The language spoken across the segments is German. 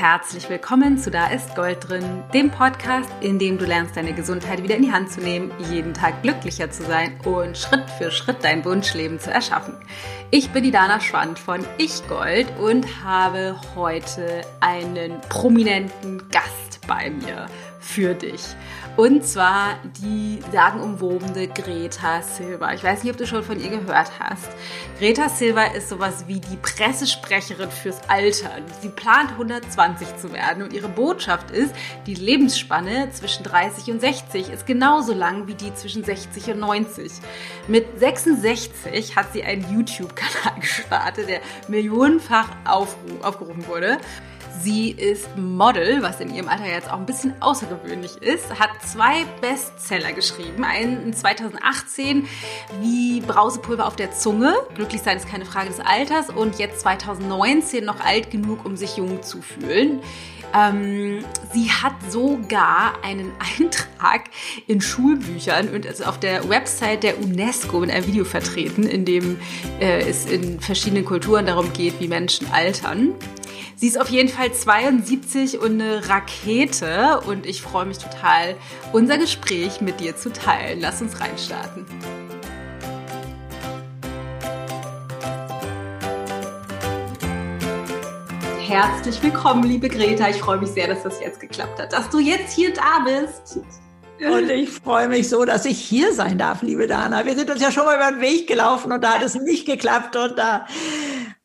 herzlich willkommen zu Da ist Gold drin, dem Podcast, in dem du lernst, deine Gesundheit wieder in die Hand zu nehmen, jeden Tag glücklicher zu sein und Schritt für Schritt dein Wunschleben zu erschaffen. Ich bin die Dana Schwand von Ich Gold und habe heute einen prominenten Gast bei mir für dich. Und zwar die sagenumwobene Greta Silva. Ich weiß nicht, ob du schon von ihr gehört hast. Greta Silva ist sowas wie die Pressesprecherin fürs Alter. Sie plant 120 zu werden und ihre Botschaft ist, die Lebensspanne zwischen 30 und 60 ist genauso lang wie die zwischen 60 und 90. Mit 66 hat sie einen YouTube-Kanal gestartet, der millionenfach aufgerufen wurde. Sie ist Model, was in ihrem Alter jetzt auch ein bisschen außergewöhnlich ist, hat zwei Bestseller geschrieben. Einen 2018 wie Brausepulver auf der Zunge. Glücklich sein ist keine Frage des Alters. Und jetzt 2019 noch alt genug, um sich jung zu fühlen. Ähm, sie hat sogar einen Eintrag in Schulbüchern und also auf der Website der UNESCO mit einem Video vertreten, in dem äh, es in verschiedenen Kulturen darum geht, wie Menschen altern. Sie ist auf jeden Fall 72 und eine Rakete und ich freue mich total, unser Gespräch mit dir zu teilen. Lass uns reinstarten. Herzlich willkommen, liebe Greta. Ich freue mich sehr, dass das jetzt geklappt hat, dass du jetzt hier da bist. Und ich freue mich so, dass ich hier sein darf, liebe Dana. Wir sind uns ja schon mal über den Weg gelaufen und da hat es nicht geklappt und da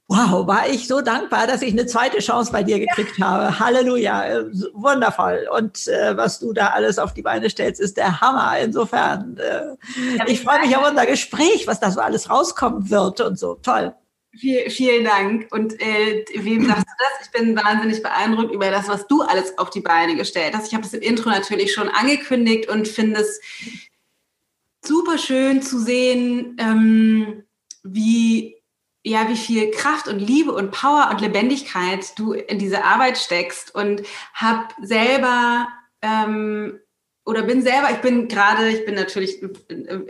wow, war ich so dankbar, dass ich eine zweite Chance bei dir gekriegt ja. habe. Halleluja, äh, wundervoll. Und äh, was du da alles auf die Beine stellst, ist der Hammer. Insofern, äh, ich freue mich auf unser Gespräch, was da so alles rauskommen wird und so. Toll. Viel, vielen Dank. Und äh, wem sagst du das? Ich bin wahnsinnig beeindruckt über das, was du alles auf die Beine gestellt hast. Ich habe das im Intro natürlich schon angekündigt und finde es super schön zu sehen, ähm, wie ja, wie viel Kraft und Liebe und Power und Lebendigkeit du in diese Arbeit steckst und hab selber ähm, oder bin selber, ich bin gerade, ich bin natürlich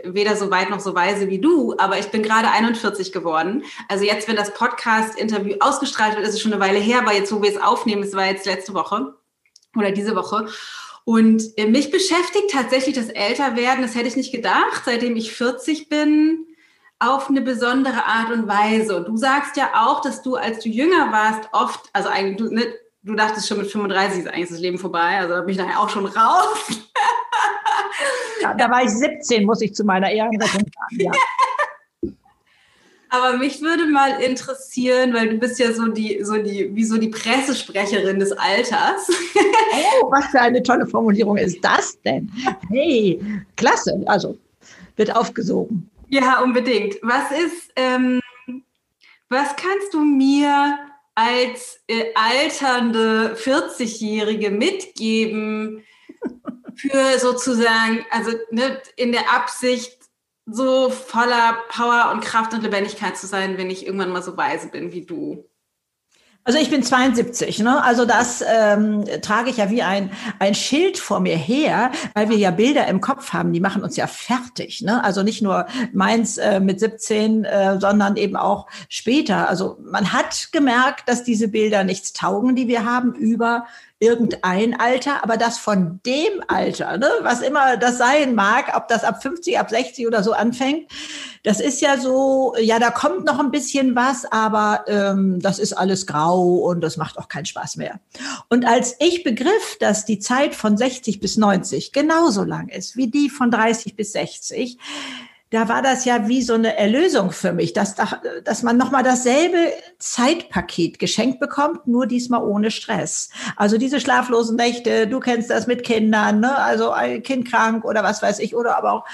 weder so weit noch so weise wie du, aber ich bin gerade 41 geworden. Also jetzt, wenn das Podcast-Interview ausgestrahlt wird, ist es schon eine Weile her, aber jetzt, wo wir es aufnehmen, es war jetzt letzte Woche oder diese Woche. Und äh, mich beschäftigt tatsächlich das Älterwerden, das hätte ich nicht gedacht, seitdem ich 40 bin auf eine besondere Art und Weise. Und du sagst ja auch, dass du, als du jünger warst, oft, also eigentlich, du, ne, du dachtest schon mit 35 ist eigentlich das Leben vorbei, also da bin ich nachher auch schon raus. Ja, da war ich 17, muss ich zu meiner Ehrenrettung sagen. Ja. Aber mich würde mal interessieren, weil du bist ja so die, so die, wie so die Pressesprecherin des Alters. Oh, was für eine tolle Formulierung ist das denn? Hey, klasse. Also wird aufgesogen. Ja, unbedingt. Was ist, ähm, was kannst du mir als äh, alternde 40-Jährige mitgeben für sozusagen, also ne, in der Absicht, so voller Power und Kraft und Lebendigkeit zu sein, wenn ich irgendwann mal so weise bin wie du? Also ich bin 72, ne? Also das ähm, trage ich ja wie ein, ein Schild vor mir her, weil wir ja Bilder im Kopf haben, die machen uns ja fertig. Ne? Also nicht nur meins äh, mit 17, äh, sondern eben auch später. Also man hat gemerkt, dass diese Bilder nichts taugen, die wir haben über irgendein Alter, aber das von dem Alter, ne, was immer das sein mag, ob das ab 50, ab 60 oder so anfängt, das ist ja so, ja, da kommt noch ein bisschen was, aber ähm, das ist alles grau und das macht auch keinen Spaß mehr. Und als ich begriff, dass die Zeit von 60 bis 90 genauso lang ist wie die von 30 bis 60, da war das ja wie so eine Erlösung für mich, dass, dass man nochmal dasselbe Zeitpaket geschenkt bekommt, nur diesmal ohne Stress. Also diese schlaflosen Nächte, du kennst das mit Kindern, ne? also ein Kind krank oder was weiß ich, oder aber auch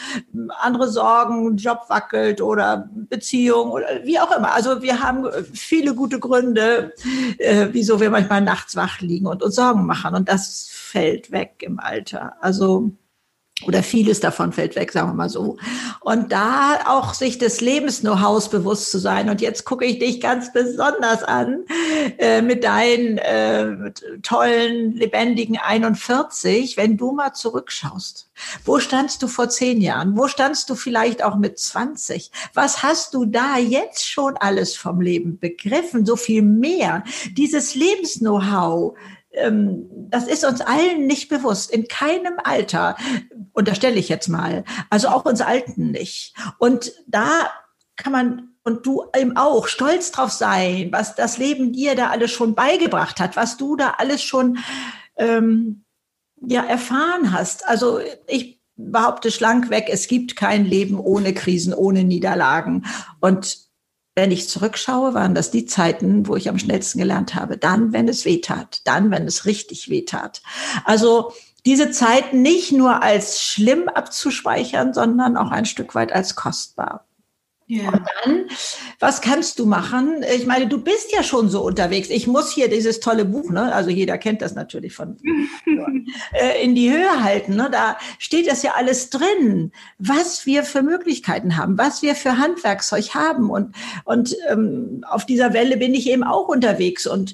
andere Sorgen, Job wackelt oder Beziehung oder wie auch immer. Also wir haben viele gute Gründe, äh, wieso wir manchmal nachts wach liegen und uns Sorgen machen und das fällt weg im Alter. Also oder vieles davon fällt weg, sagen wir mal so. Und da auch sich des Lebens-Know-hows bewusst zu sein. Und jetzt gucke ich dich ganz besonders an äh, mit deinen äh, tollen, lebendigen 41. Wenn du mal zurückschaust, wo standst du vor zehn Jahren? Wo standst du vielleicht auch mit 20? Was hast du da jetzt schon alles vom Leben begriffen? So viel mehr. Dieses Lebens-Know-how, das ist uns allen nicht bewusst, in keinem Alter, unterstelle ich jetzt mal, also auch uns Alten nicht. Und da kann man und du eben auch stolz drauf sein, was das Leben dir da alles schon beigebracht hat, was du da alles schon ähm, ja erfahren hast. Also ich behaupte schlank weg, es gibt kein Leben ohne Krisen, ohne Niederlagen. Und wenn ich zurückschaue, waren das die Zeiten, wo ich am schnellsten gelernt habe. Dann, wenn es weh tat, dann, wenn es richtig weh tat. Also diese Zeiten nicht nur als schlimm abzuspeichern, sondern auch ein Stück weit als kostbar. Ja. Und dann, was kannst du machen? Ich meine, du bist ja schon so unterwegs. Ich muss hier dieses tolle Buch, ne? also jeder kennt das natürlich von, äh, in die Höhe halten. Ne? Da steht das ja alles drin, was wir für Möglichkeiten haben, was wir für Handwerkszeug haben. Und, und ähm, auf dieser Welle bin ich eben auch unterwegs. Und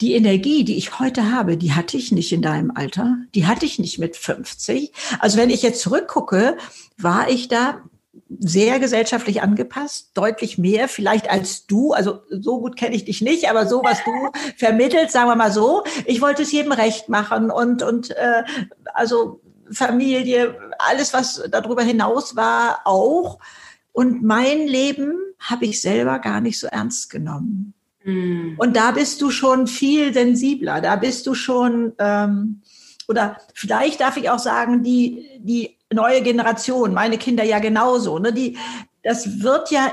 die Energie, die ich heute habe, die hatte ich nicht in deinem Alter. Die hatte ich nicht mit 50. Also wenn ich jetzt zurückgucke, war ich da sehr gesellschaftlich angepasst, deutlich mehr vielleicht als du. Also so gut kenne ich dich nicht, aber so was du vermittelst, sagen wir mal so. Ich wollte es jedem recht machen und und äh, also Familie, alles was darüber hinaus war auch. Und mein Leben habe ich selber gar nicht so ernst genommen. Mhm. Und da bist du schon viel sensibler. Da bist du schon ähm, oder vielleicht darf ich auch sagen, die die neue Generation, meine Kinder ja genauso, ne, die, das wird ja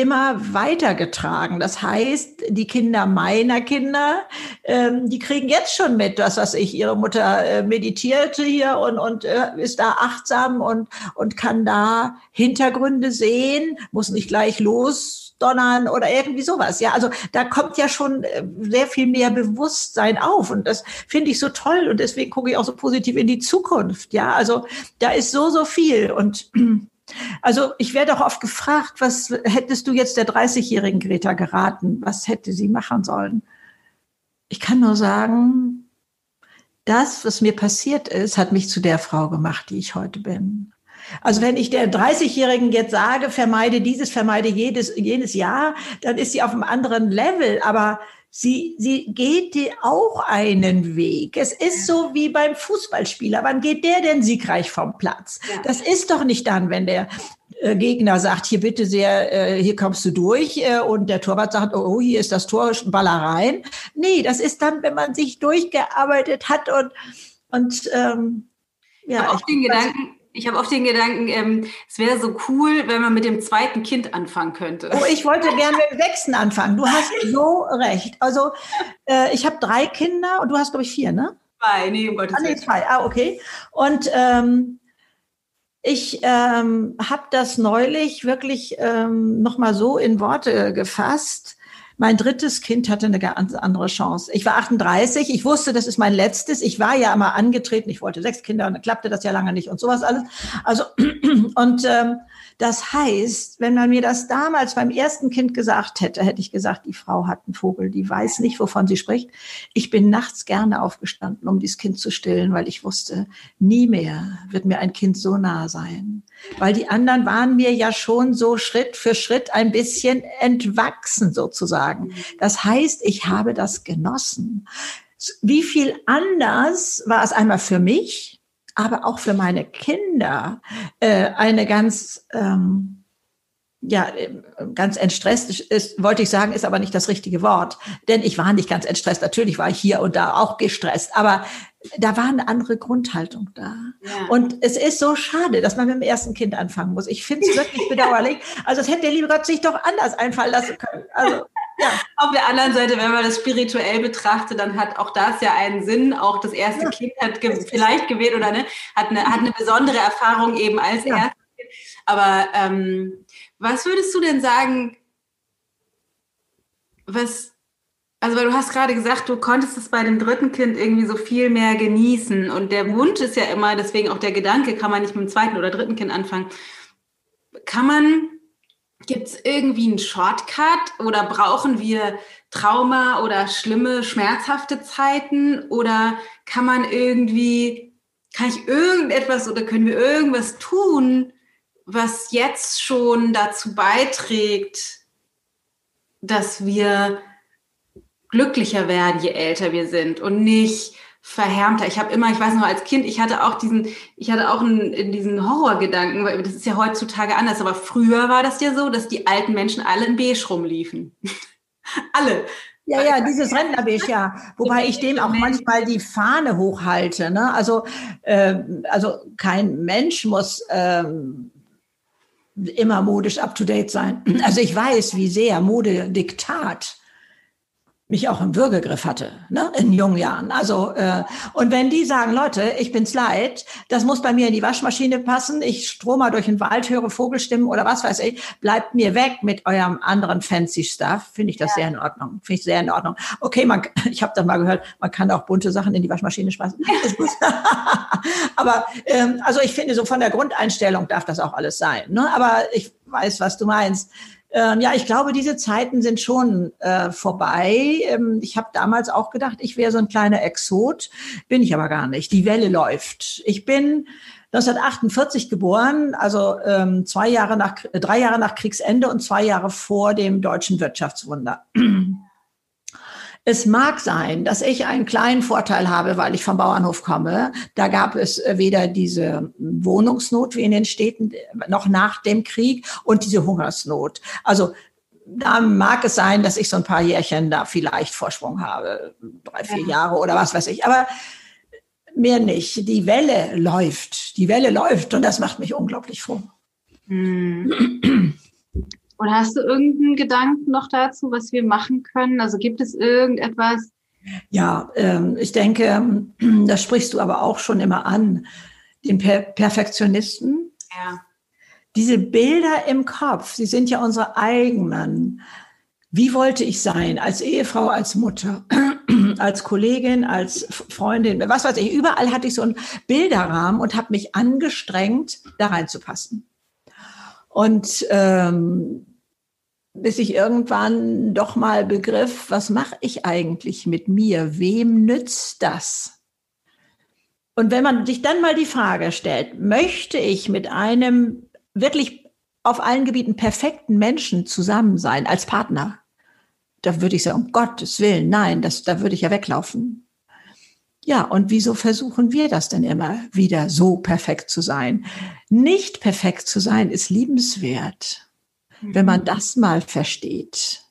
immer weitergetragen. Das heißt, die Kinder meiner Kinder, ähm, die kriegen jetzt schon mit, dass was ich, ihre Mutter äh, meditierte hier und, und äh, ist da achtsam und, und kann da Hintergründe sehen, muss nicht gleich los donnern oder irgendwie sowas. Ja, also da kommt ja schon äh, sehr viel mehr Bewusstsein auf und das finde ich so toll und deswegen gucke ich auch so positiv in die Zukunft. Ja, also da ist so, so viel und also ich werde auch oft gefragt, was hättest du jetzt der 30-jährigen Greta geraten? Was hätte sie machen sollen? Ich kann nur sagen, das, was mir passiert ist, hat mich zu der Frau gemacht, die ich heute bin. Also wenn ich der 30-Jährigen jetzt sage, vermeide dieses, vermeide jedes, jenes Jahr, dann ist sie auf einem anderen Level. Aber sie, sie geht dir auch einen Weg. Es ist so wie beim Fußballspieler. Wann geht der denn siegreich vom Platz? Ja. Das ist doch nicht dann, wenn der äh, Gegner sagt, hier bitte sehr, äh, hier kommst du durch äh, und der Torwart sagt, oh, hier ist das Tor, Baller rein. Nee, das ist dann, wenn man sich durchgearbeitet hat und, und ähm, ja. Aber auch den Gedanken, ich habe oft den Gedanken, ähm, es wäre so cool, wenn man mit dem zweiten Kind anfangen könnte. Oh, ich wollte gerne mit dem sechsten anfangen. Du hast so recht. Also äh, ich habe drei Kinder und du hast, glaube ich, vier, ne? Zwei, nee, um Gottes Willen. Ah, nee, zwei, ah, okay. Und ähm, ich ähm, habe das neulich wirklich ähm, nochmal so in Worte gefasst. Mein drittes Kind hatte eine ganz andere Chance. Ich war 38, ich wusste, das ist mein letztes. Ich war ja immer angetreten, ich wollte sechs Kinder und dann klappte das ja lange nicht und sowas alles. Also, und ähm, das heißt, wenn man mir das damals beim ersten Kind gesagt hätte, hätte ich gesagt, die Frau hat einen Vogel, die weiß nicht, wovon sie spricht. Ich bin nachts gerne aufgestanden, um dieses Kind zu stillen, weil ich wusste, nie mehr wird mir ein Kind so nah sein. Weil die anderen waren mir ja schon so Schritt für Schritt ein bisschen entwachsen sozusagen. Das heißt, ich habe das genossen. Wie viel anders war es einmal für mich, aber auch für meine Kinder äh, eine ganz ähm, ja, ganz entstresst ist, wollte ich sagen, ist aber nicht das richtige Wort. Denn ich war nicht ganz entstresst. Natürlich war ich hier und da auch gestresst. Aber da war eine andere Grundhaltung da. Ja. Und es ist so schade, dass man mit dem ersten Kind anfangen muss. Ich finde es wirklich bedauerlich. Also es hätte der liebe Gott sich doch anders einfallen lassen können. Also ja. Auf der anderen Seite, wenn man das spirituell betrachtet, dann hat auch das ja einen Sinn. Auch das erste ja. Kind hat ge vielleicht gewählt oder ne, hat, eine, hat eine besondere Erfahrung eben als ja. erstes Kind. Aber ähm, was würdest du denn sagen, was, also weil du hast gerade gesagt, du konntest es bei dem dritten Kind irgendwie so viel mehr genießen. Und der Wunsch ist ja immer, deswegen auch der Gedanke, kann man nicht mit dem zweiten oder dritten Kind anfangen. Kann man Gibt es irgendwie einen Shortcut oder brauchen wir Trauma oder schlimme, schmerzhafte Zeiten oder kann man irgendwie, kann ich irgendetwas oder können wir irgendwas tun, was jetzt schon dazu beiträgt, dass wir glücklicher werden, je älter wir sind und nicht verhärmter. Ich habe immer, ich weiß noch als Kind, ich hatte auch diesen, ich hatte auch einen, diesen Horrorgedanken, weil das ist ja heutzutage anders, aber früher war das ja so, dass die alten Menschen alle in Beige rumliefen. alle. Ja, ja, dieses Rentnerbeige, ja. Wobei ich dem auch manchmal die Fahne hochhalte. Ne? Also, äh, also kein Mensch muss ähm, immer modisch up-to-date sein. Also ich weiß, wie sehr Mode Diktat mich auch im Würgegriff hatte, ne, in jungen Jahren. Also äh, und wenn die sagen, Leute, ich bin's leid, das muss bei mir in die Waschmaschine passen, ich strome durch den Wald, höre Vogelstimmen oder was weiß ich, bleibt mir weg mit eurem anderen fancy Stuff, finde ich das ja. sehr in Ordnung, finde ich sehr in Ordnung. Okay, man, ich habe dann mal gehört, man kann auch bunte Sachen in die Waschmaschine schmeißen. Aber ähm, also ich finde so von der Grundeinstellung darf das auch alles sein. Ne? Aber ich weiß, was du meinst. Ähm, ja, ich glaube, diese Zeiten sind schon äh, vorbei. Ähm, ich habe damals auch gedacht, ich wäre so ein kleiner Exot, bin ich aber gar nicht. Die Welle läuft. Ich bin 1948 geboren, also ähm, zwei Jahre nach, drei Jahre nach Kriegsende und zwei Jahre vor dem deutschen Wirtschaftswunder. Es mag sein, dass ich einen kleinen Vorteil habe, weil ich vom Bauernhof komme. Da gab es äh, weder diese Wohnungsnot wie in den Städten noch nach dem Krieg und diese Hungersnot. Also da mag es sein, dass ich so ein paar Jährchen da vielleicht Vorsprung habe, drei, vier Jahre oder was weiß ich. Aber mehr nicht. Die Welle läuft. Die Welle läuft und das macht mich unglaublich froh. Hm. Oder hast du irgendeinen Gedanken noch dazu, was wir machen können? Also gibt es irgendetwas? Ja, ähm, ich denke, das sprichst du aber auch schon immer an, den per Perfektionisten. Ja. Diese Bilder im Kopf, sie sind ja unsere eigenen. Wie wollte ich sein? Als Ehefrau, als Mutter, als Kollegin, als Freundin, was weiß ich. Überall hatte ich so einen Bilderrahmen und habe mich angestrengt, da reinzupassen. Und ähm, bis ich irgendwann doch mal begriff, was mache ich eigentlich mit mir? Wem nützt das? Und wenn man sich dann mal die Frage stellt, möchte ich mit einem wirklich auf allen Gebieten perfekten Menschen zusammen sein als Partner? Da würde ich sagen, um Gottes Willen, nein, das, da würde ich ja weglaufen. Ja, und wieso versuchen wir das denn immer wieder so perfekt zu sein? Nicht perfekt zu sein ist liebenswert wenn man das mal versteht.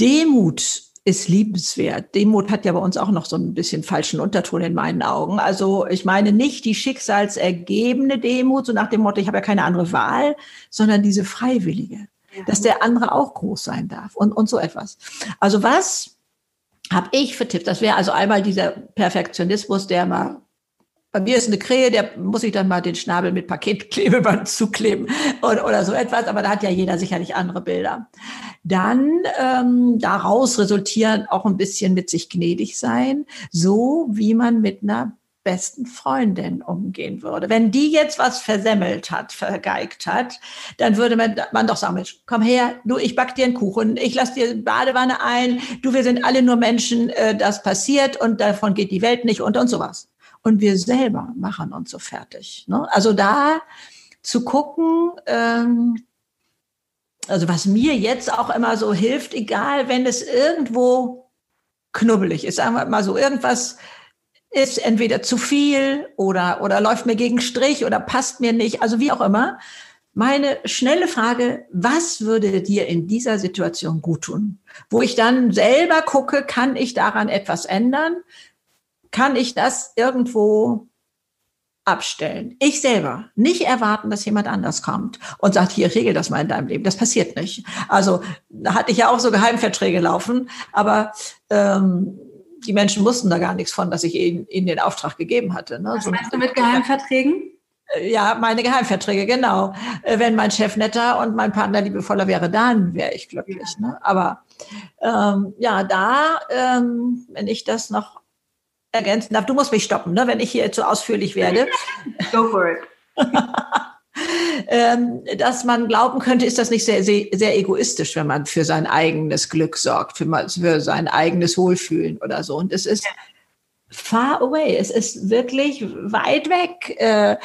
Demut ist liebenswert. Demut hat ja bei uns auch noch so ein bisschen falschen Unterton in meinen Augen. Also ich meine nicht die schicksalsergebene Demut, so nach dem Motto, ich habe ja keine andere Wahl, sondern diese freiwillige, ja. dass der andere auch groß sein darf und, und so etwas. Also was habe ich für Tipps? Das wäre also einmal dieser Perfektionismus, der mal bei mir ist eine Krähe, der muss ich dann mal den Schnabel mit Paketklebeband zukleben oder, oder so etwas, aber da hat ja jeder sicherlich andere Bilder. Dann ähm, daraus resultieren auch ein bisschen mit sich gnädig sein, so wie man mit einer besten Freundin umgehen würde. Wenn die jetzt was versemmelt hat, vergeigt hat, dann würde man, man doch sagen, Mensch, komm her, du, ich back dir einen Kuchen, ich lass dir Badewanne ein, du, wir sind alle nur Menschen, äh, das passiert und davon geht die Welt nicht unter und sowas und wir selber machen uns so fertig. Ne? Also da zu gucken, ähm, also was mir jetzt auch immer so hilft, egal wenn es irgendwo knubbelig ist, sagen wir mal so, irgendwas ist entweder zu viel oder, oder läuft mir gegen Strich oder passt mir nicht, also wie auch immer. Meine schnelle Frage, was würde dir in dieser Situation gut tun? Wo ich dann selber gucke, kann ich daran etwas ändern? Kann ich das irgendwo abstellen. Ich selber nicht erwarten, dass jemand anders kommt und sagt, hier regel das mal in deinem Leben. Das passiert nicht. Also da hatte ich ja auch so Geheimverträge laufen, aber ähm, die Menschen wussten da gar nichts von, dass ich ihnen, ihnen den Auftrag gegeben hatte. Ne? Was so meinst du mit Geheimverträgen? Äh, ja, meine Geheimverträge, genau. Äh, wenn mein Chef netter und mein Partner liebevoller wäre, dann wäre ich glücklich. Ne? Aber ähm, ja, da, ähm, wenn ich das noch ergänzen darf. Du musst mich stoppen, ne, wenn ich hier zu ausführlich werde. Go for it. ähm, dass man glauben könnte, ist das nicht sehr, sehr, sehr, egoistisch, wenn man für sein eigenes Glück sorgt, für, für sein eigenes Wohlfühlen oder so. Und es ist far away. Es ist wirklich weit weg. Äh,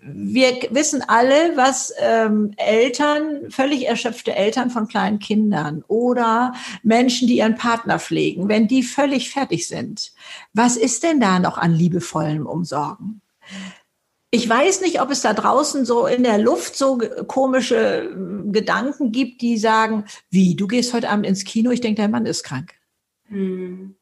wir wissen alle, was ähm, Eltern, völlig erschöpfte Eltern von kleinen Kindern oder Menschen, die ihren Partner pflegen, wenn die völlig fertig sind, was ist denn da noch an liebevollem Umsorgen? Ich weiß nicht, ob es da draußen so in der Luft so komische äh, Gedanken gibt, die sagen, wie, du gehst heute Abend ins Kino, ich denke, dein Mann ist krank. Hm.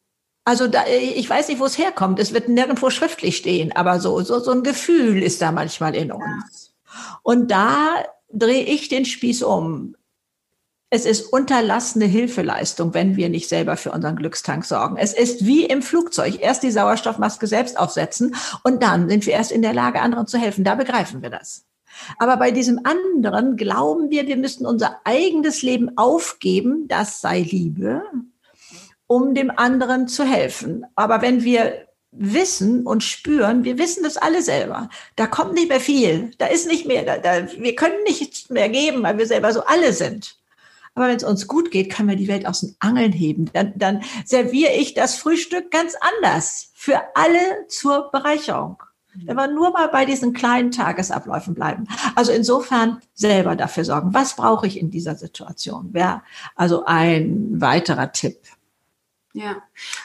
Also da, ich weiß nicht, wo es herkommt. Es wird nirgendwo schriftlich stehen, aber so, so, so ein Gefühl ist da manchmal in uns. Und da drehe ich den Spieß um. Es ist unterlassene Hilfeleistung, wenn wir nicht selber für unseren Glückstank sorgen. Es ist wie im Flugzeug. Erst die Sauerstoffmaske selbst aufsetzen und dann sind wir erst in der Lage, anderen zu helfen. Da begreifen wir das. Aber bei diesem anderen glauben wir, wir müssten unser eigenes Leben aufgeben. Das sei Liebe um dem anderen zu helfen. Aber wenn wir wissen und spüren, wir wissen das alle selber. Da kommt nicht mehr viel. Da ist nicht mehr, da, da, wir können nichts mehr geben, weil wir selber so alle sind. Aber wenn es uns gut geht, können wir die Welt aus den Angeln heben. Dann, dann serviere ich das Frühstück ganz anders. Für alle zur Bereicherung. Wenn wir nur mal bei diesen kleinen Tagesabläufen bleiben. Also insofern selber dafür sorgen. Was brauche ich in dieser Situation? Wäre also ein weiterer Tipp. Ja.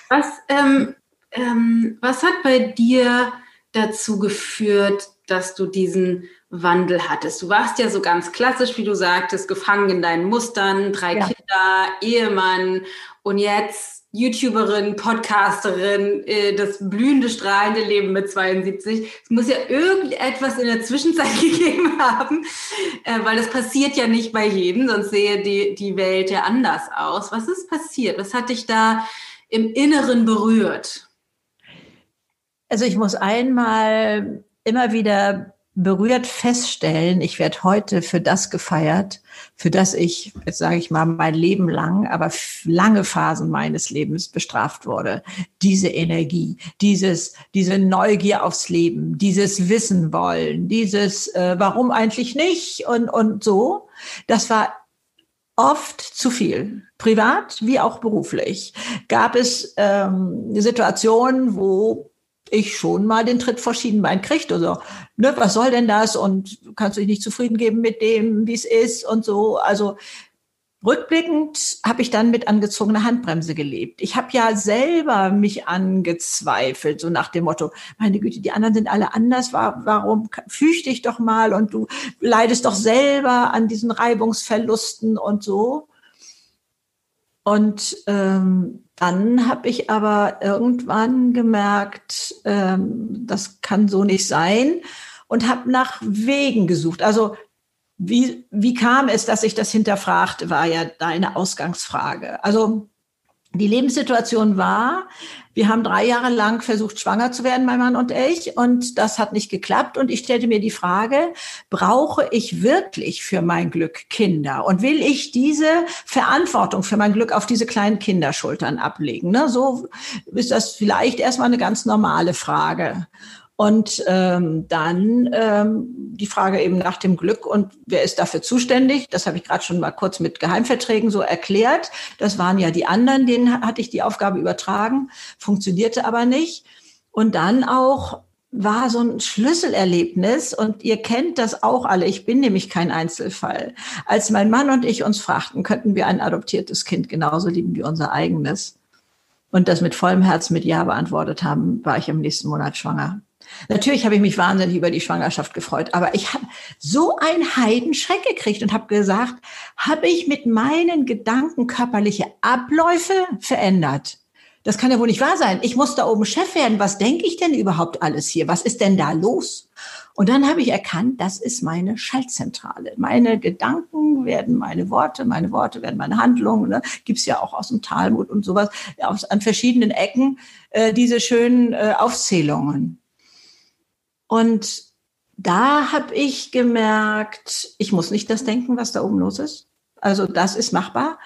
Was, ähm, ähm, was hat bei dir dazu geführt, dass du diesen Wandel hattest? Du warst ja so ganz klassisch, wie du sagtest, gefangen in deinen Mustern, drei ja. Kinder, Ehemann und jetzt YouTuberin, Podcasterin, äh, das blühende, strahlende Leben mit 72. Es muss ja irgendetwas in der Zwischenzeit gegeben haben, äh, weil das passiert ja nicht bei jedem, sonst sehe die, die Welt ja anders aus. Was ist passiert? Was hat dich da im Inneren berührt? Also ich muss einmal immer wieder berührt feststellen, ich werde heute für das gefeiert, für das ich, jetzt sage ich mal, mein Leben lang, aber lange Phasen meines Lebens bestraft wurde. Diese Energie, dieses, diese Neugier aufs Leben, dieses Wissen wollen, dieses äh, Warum eigentlich nicht und, und so, das war oft zu viel. Privat wie auch beruflich gab es ähm, Situationen, wo ich schon mal den Tritt vor Schienenbein kriegt. Also, ne, was soll denn das? Und kannst du dich nicht zufrieden geben mit dem, wie es ist und so. Also Rückblickend habe ich dann mit angezogener Handbremse gelebt. Ich habe ja selber mich angezweifelt, so nach dem Motto, meine Güte, die anderen sind alle anders, warum füg dich doch mal und du leidest doch selber an diesen Reibungsverlusten und so. Und ähm, dann habe ich aber irgendwann gemerkt, ähm, das kann so nicht sein und habe nach Wegen gesucht. Also wie, wie kam es, dass ich das hinterfragte, war ja deine Ausgangsfrage. Also die Lebenssituation war, wir haben drei Jahre lang versucht, schwanger zu werden, mein Mann und ich, und das hat nicht geklappt. Und ich stellte mir die Frage, brauche ich wirklich für mein Glück Kinder? Und will ich diese Verantwortung für mein Glück auf diese kleinen Kinderschultern ablegen? Ne? So ist das vielleicht erstmal eine ganz normale Frage. Und ähm, dann ähm, die Frage eben nach dem Glück und wer ist dafür zuständig? Das habe ich gerade schon mal kurz mit Geheimverträgen so erklärt. Das waren ja die anderen, denen hatte ich die Aufgabe übertragen, funktionierte aber nicht. Und dann auch war so ein Schlüsselerlebnis und ihr kennt das auch alle. Ich bin nämlich kein Einzelfall. Als mein Mann und ich uns fragten, könnten wir ein adoptiertes Kind genauso lieben wie unser eigenes und das mit vollem Herz mit Ja beantwortet haben, war ich im nächsten Monat schwanger. Natürlich habe ich mich wahnsinnig über die Schwangerschaft gefreut, aber ich habe so einen Heidenschreck gekriegt und habe gesagt, habe ich mit meinen Gedanken körperliche Abläufe verändert? Das kann ja wohl nicht wahr sein. Ich muss da oben Chef werden. Was denke ich denn überhaupt alles hier? Was ist denn da los? Und dann habe ich erkannt, das ist meine Schaltzentrale. Meine Gedanken werden meine Worte, meine Worte werden meine Handlungen. Ne? Gibt ja auch aus dem Talmud und sowas, aus, an verschiedenen Ecken äh, diese schönen äh, Aufzählungen. Und da habe ich gemerkt, ich muss nicht das denken, was da oben los ist. Also das ist machbar.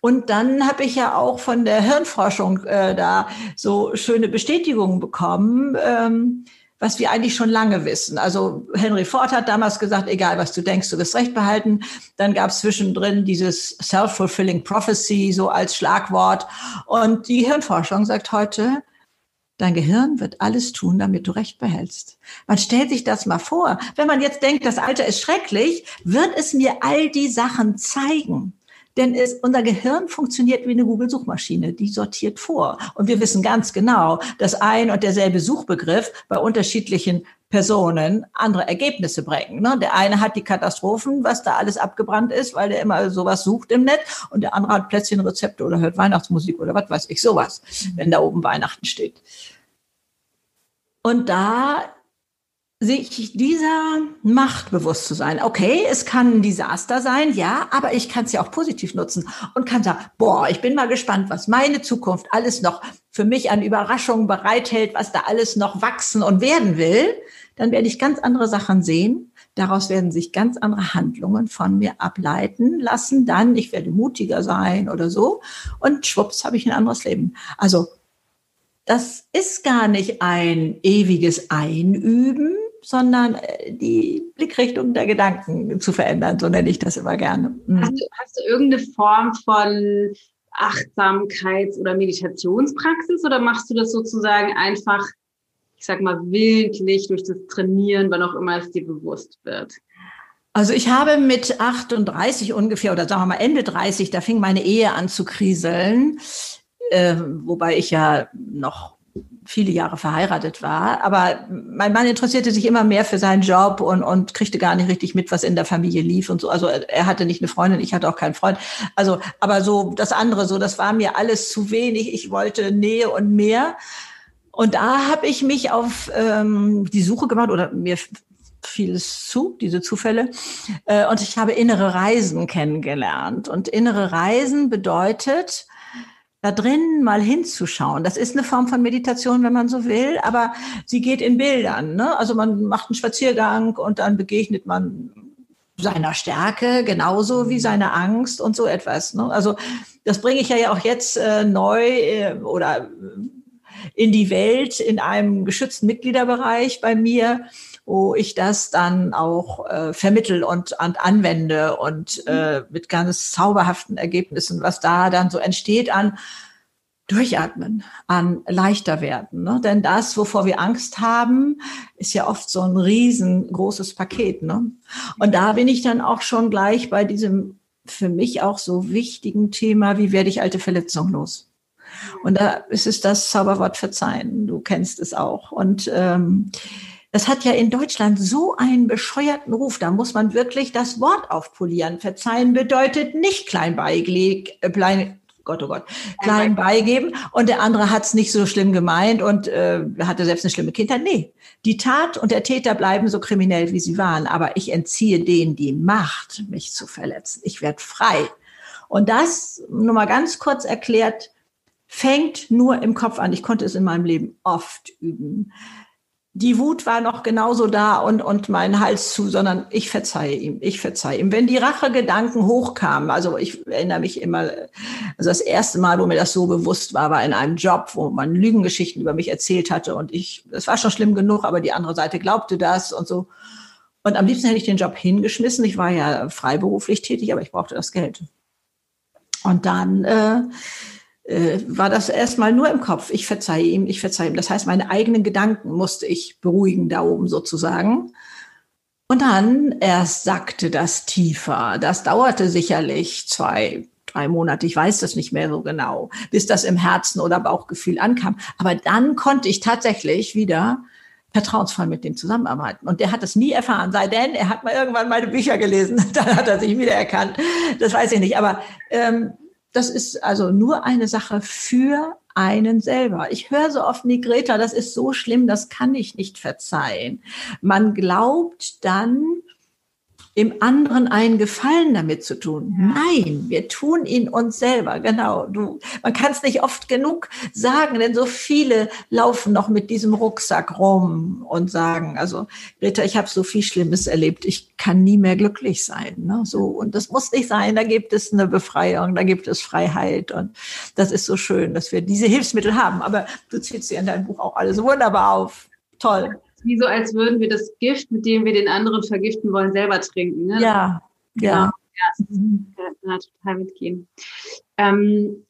Und dann habe ich ja auch von der Hirnforschung äh, da so schöne Bestätigungen bekommen, ähm, was wir eigentlich schon lange wissen. Also Henry Ford hat damals gesagt, egal was du denkst, du wirst recht behalten. Dann gab es zwischendrin dieses Self-Fulfilling Prophecy so als Schlagwort. Und die Hirnforschung sagt heute, Dein Gehirn wird alles tun, damit du Recht behältst. Man stellt sich das mal vor. Wenn man jetzt denkt, das Alter ist schrecklich, wird es mir all die Sachen zeigen. Denn es, unser Gehirn funktioniert wie eine Google-Suchmaschine, die sortiert vor. Und wir wissen ganz genau, dass ein und derselbe Suchbegriff bei unterschiedlichen Personen andere Ergebnisse bringen. Ne? Der eine hat die Katastrophen, was da alles abgebrannt ist, weil der immer sowas sucht im Netz und der andere hat Plätzchenrezepte oder hört Weihnachtsmusik oder was weiß ich, sowas, wenn da oben Weihnachten steht. Und da sich dieser Macht bewusst zu sein. Okay, es kann ein Desaster sein, ja, aber ich kann es ja auch positiv nutzen und kann sagen, boah, ich bin mal gespannt, was meine Zukunft alles noch für mich an Überraschungen bereithält, was da alles noch wachsen und werden will. Dann werde ich ganz andere Sachen sehen. Daraus werden sich ganz andere Handlungen von mir ableiten lassen. Dann, ich werde mutiger sein oder so. Und schwupps habe ich ein anderes Leben. Also, das ist gar nicht ein ewiges Einüben, sondern äh, die Blickrichtung der Gedanken zu verändern, so nenne ich das immer gerne. Mhm. Hast, du, hast du irgendeine Form von Achtsamkeits- oder Meditationspraxis oder machst du das sozusagen einfach, ich sag mal, willentlich durch das Trainieren, wann auch immer es dir bewusst wird? Also ich habe mit 38 ungefähr, oder sagen wir mal Ende 30, da fing meine Ehe an zu kriseln, äh, wobei ich ja noch viele Jahre verheiratet war. Aber mein Mann interessierte sich immer mehr für seinen Job und, und kriegte gar nicht richtig mit, was in der Familie lief und so. Also er hatte nicht eine Freundin, ich hatte auch keinen Freund. Also, aber so das andere, so das war mir alles zu wenig. Ich wollte Nähe und mehr. Und da habe ich mich auf ähm, die Suche gemacht oder mir fiel es zu, diese Zufälle. Äh, und ich habe innere Reisen kennengelernt. Und innere Reisen bedeutet, da drin mal hinzuschauen. Das ist eine Form von Meditation, wenn man so will, aber sie geht in Bildern. Ne? Also man macht einen Spaziergang und dann begegnet man seiner Stärke genauso wie seiner Angst und so etwas. Ne? Also das bringe ich ja auch jetzt äh, neu äh, oder in die Welt in einem geschützten Mitgliederbereich bei mir wo ich das dann auch äh, vermittel und, und anwende und äh, mit ganz zauberhaften Ergebnissen, was da dann so entsteht an Durchatmen, an leichter werden. Ne? Denn das, wovor wir Angst haben, ist ja oft so ein riesengroßes Paket. Ne? Und da bin ich dann auch schon gleich bei diesem für mich auch so wichtigen Thema, wie werde ich alte Verletzungen los? Und da ist es das Zauberwort Verzeihen. Du kennst es auch. Und ähm, das hat ja in Deutschland so einen bescheuerten Ruf. Da muss man wirklich das Wort aufpolieren. Verzeihen bedeutet nicht klein beigelegt, äh, klein, Gott, oh Gott, klein beigeben. Und der andere hat es nicht so schlimm gemeint und äh, hatte selbst eine schlimme Kindheit. Nee, die Tat und der Täter bleiben so kriminell, wie sie waren. Aber ich entziehe denen die Macht, mich zu verletzen. Ich werde frei. Und das, nur mal ganz kurz erklärt, fängt nur im Kopf an. Ich konnte es in meinem Leben oft üben die Wut war noch genauso da und, und mein Hals zu, sondern ich verzeihe ihm, ich verzeihe ihm. Wenn die Rachegedanken hochkamen, also ich erinnere mich immer, also das erste Mal, wo mir das so bewusst war, war in einem Job, wo man Lügengeschichten über mich erzählt hatte und ich, das war schon schlimm genug, aber die andere Seite glaubte das und so. Und am liebsten hätte ich den Job hingeschmissen. Ich war ja freiberuflich tätig, aber ich brauchte das Geld. Und dann äh, äh, war das erstmal nur im Kopf. Ich verzeihe ihm, ich verzeihe ihm. Das heißt, meine eigenen Gedanken musste ich beruhigen da oben sozusagen. Und dann erst sackte das tiefer. Das dauerte sicherlich zwei, drei Monate. Ich weiß das nicht mehr so genau, bis das im Herzen oder Bauchgefühl ankam. Aber dann konnte ich tatsächlich wieder vertrauensvoll mit dem zusammenarbeiten. Und der hat es nie erfahren, sei denn, er hat mal irgendwann meine Bücher gelesen. Dann hat er sich wiedererkannt. Das weiß ich nicht. Aber ähm, das ist also nur eine Sache für einen selber. Ich höre so oft, nee, Greta, das ist so schlimm, das kann ich nicht verzeihen. Man glaubt dann, dem anderen einen Gefallen damit zu tun. Nein, wir tun ihn uns selber. Genau. Du, man kann es nicht oft genug sagen, denn so viele laufen noch mit diesem Rucksack rum und sagen, also Greta, ich habe so viel Schlimmes erlebt, ich kann nie mehr glücklich sein. Ne? So und das muss nicht sein. Da gibt es eine Befreiung, da gibt es Freiheit und das ist so schön, dass wir diese Hilfsmittel haben. Aber du zählst sie in deinem Buch auch alles wunderbar auf. Toll wie so, als würden wir das Gift, mit dem wir den anderen vergiften wollen, selber trinken. Ne? Ja, ja. ja. Ja, total mitgehen. Ähm,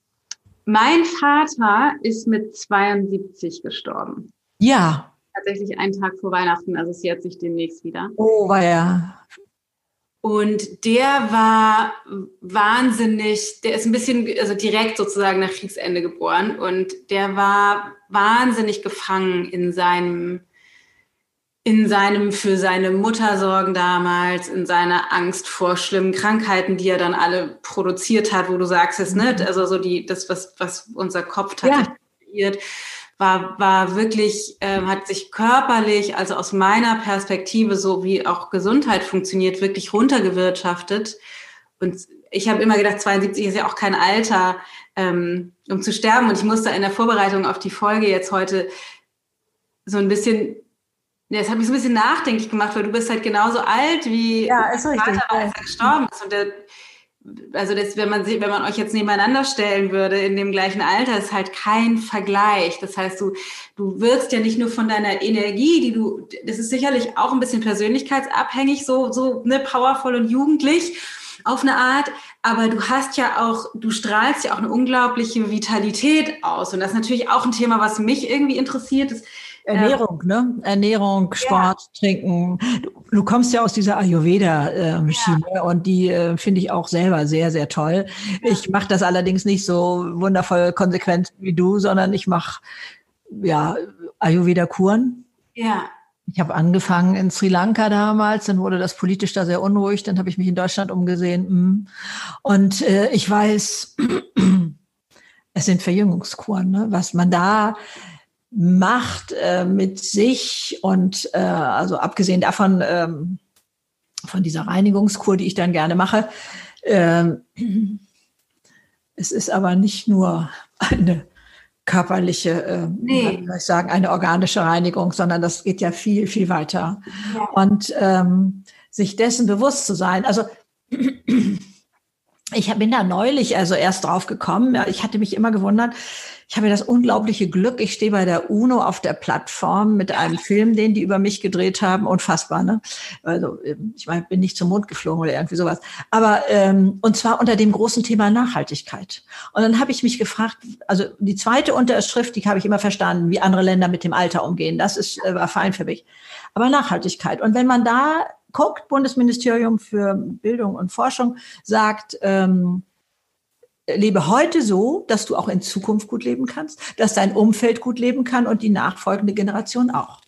Mein Vater ist mit 72 gestorben. Ja. Tatsächlich einen Tag vor Weihnachten, also es jährt sich demnächst wieder. Oh, war ja. Und der war wahnsinnig, der ist ein bisschen, also direkt sozusagen nach Kriegsende geboren und der war wahnsinnig gefangen in seinem, in seinem für seine Mutter sorgen damals, in seiner Angst vor schlimmen Krankheiten, die er dann alle produziert hat, wo du sagst es nicht, mhm. also so die, das, was, was unser Kopf tatsächlich ja. kreiert war, war wirklich, äh, hat sich körperlich, also aus meiner Perspektive, so wie auch Gesundheit funktioniert, wirklich runtergewirtschaftet. Und ich habe immer gedacht, 72 ist ja auch kein Alter, ähm, um zu sterben. Und ich musste in der Vorbereitung auf die Folge jetzt heute so ein bisschen, ja, das hat mich so ein bisschen nachdenklich gemacht, weil du bist halt genauso alt wie ja, ist richtig. Vater, als er gestorben ist. Und der, also das, wenn man wenn man euch jetzt nebeneinander stellen würde in dem gleichen Alter, ist halt kein Vergleich. Das heißt, du du wirkst ja nicht nur von deiner Energie, die du, das ist sicherlich auch ein bisschen persönlichkeitsabhängig, so so ne powervoll und jugendlich auf eine Art, aber du hast ja auch, du strahlst ja auch eine unglaubliche Vitalität aus und das ist natürlich auch ein Thema, was mich irgendwie interessiert. Das, Ernährung, ne? Ernährung, Sport, ja. Trinken. Du, du, kommst ja aus dieser Ayurveda-Schiene ja. und die äh, finde ich auch selber sehr, sehr toll. Ja. Ich mache das allerdings nicht so wundervoll konsequent wie du, sondern ich mache ja Ayurveda-Kuren. Ja. Ich habe angefangen in Sri Lanka damals, dann wurde das politisch da sehr unruhig, dann habe ich mich in Deutschland umgesehen. Hm. Und äh, ich weiß, es sind Verjüngungskuren, ne? was man da macht äh, mit sich und äh, also abgesehen davon ähm, von dieser Reinigungskur, die ich dann gerne mache. Äh, es ist aber nicht nur eine körperliche, äh, nee. ich sagen, eine organische Reinigung, sondern das geht ja viel, viel weiter. Ja. Und ähm, sich dessen bewusst zu sein. Also ich bin da neulich also erst drauf gekommen. Ich hatte mich immer gewundert, ich habe das unglaubliche Glück, ich stehe bei der UNO auf der Plattform mit einem Film, den die über mich gedreht haben. Unfassbar, ne? Also ähm, ich meine, bin nicht zum Mond geflogen oder irgendwie sowas. Aber ähm, und zwar unter dem großen Thema Nachhaltigkeit. Und dann habe ich mich gefragt, also die zweite Unterschrift, die habe ich immer verstanden, wie andere Länder mit dem Alter umgehen. Das ist äh, war fein für mich. Aber Nachhaltigkeit. Und wenn man da guckt, Bundesministerium für Bildung und Forschung sagt, ähm, lebe heute so, dass du auch in Zukunft gut leben kannst, dass dein Umfeld gut leben kann und die nachfolgende Generation auch.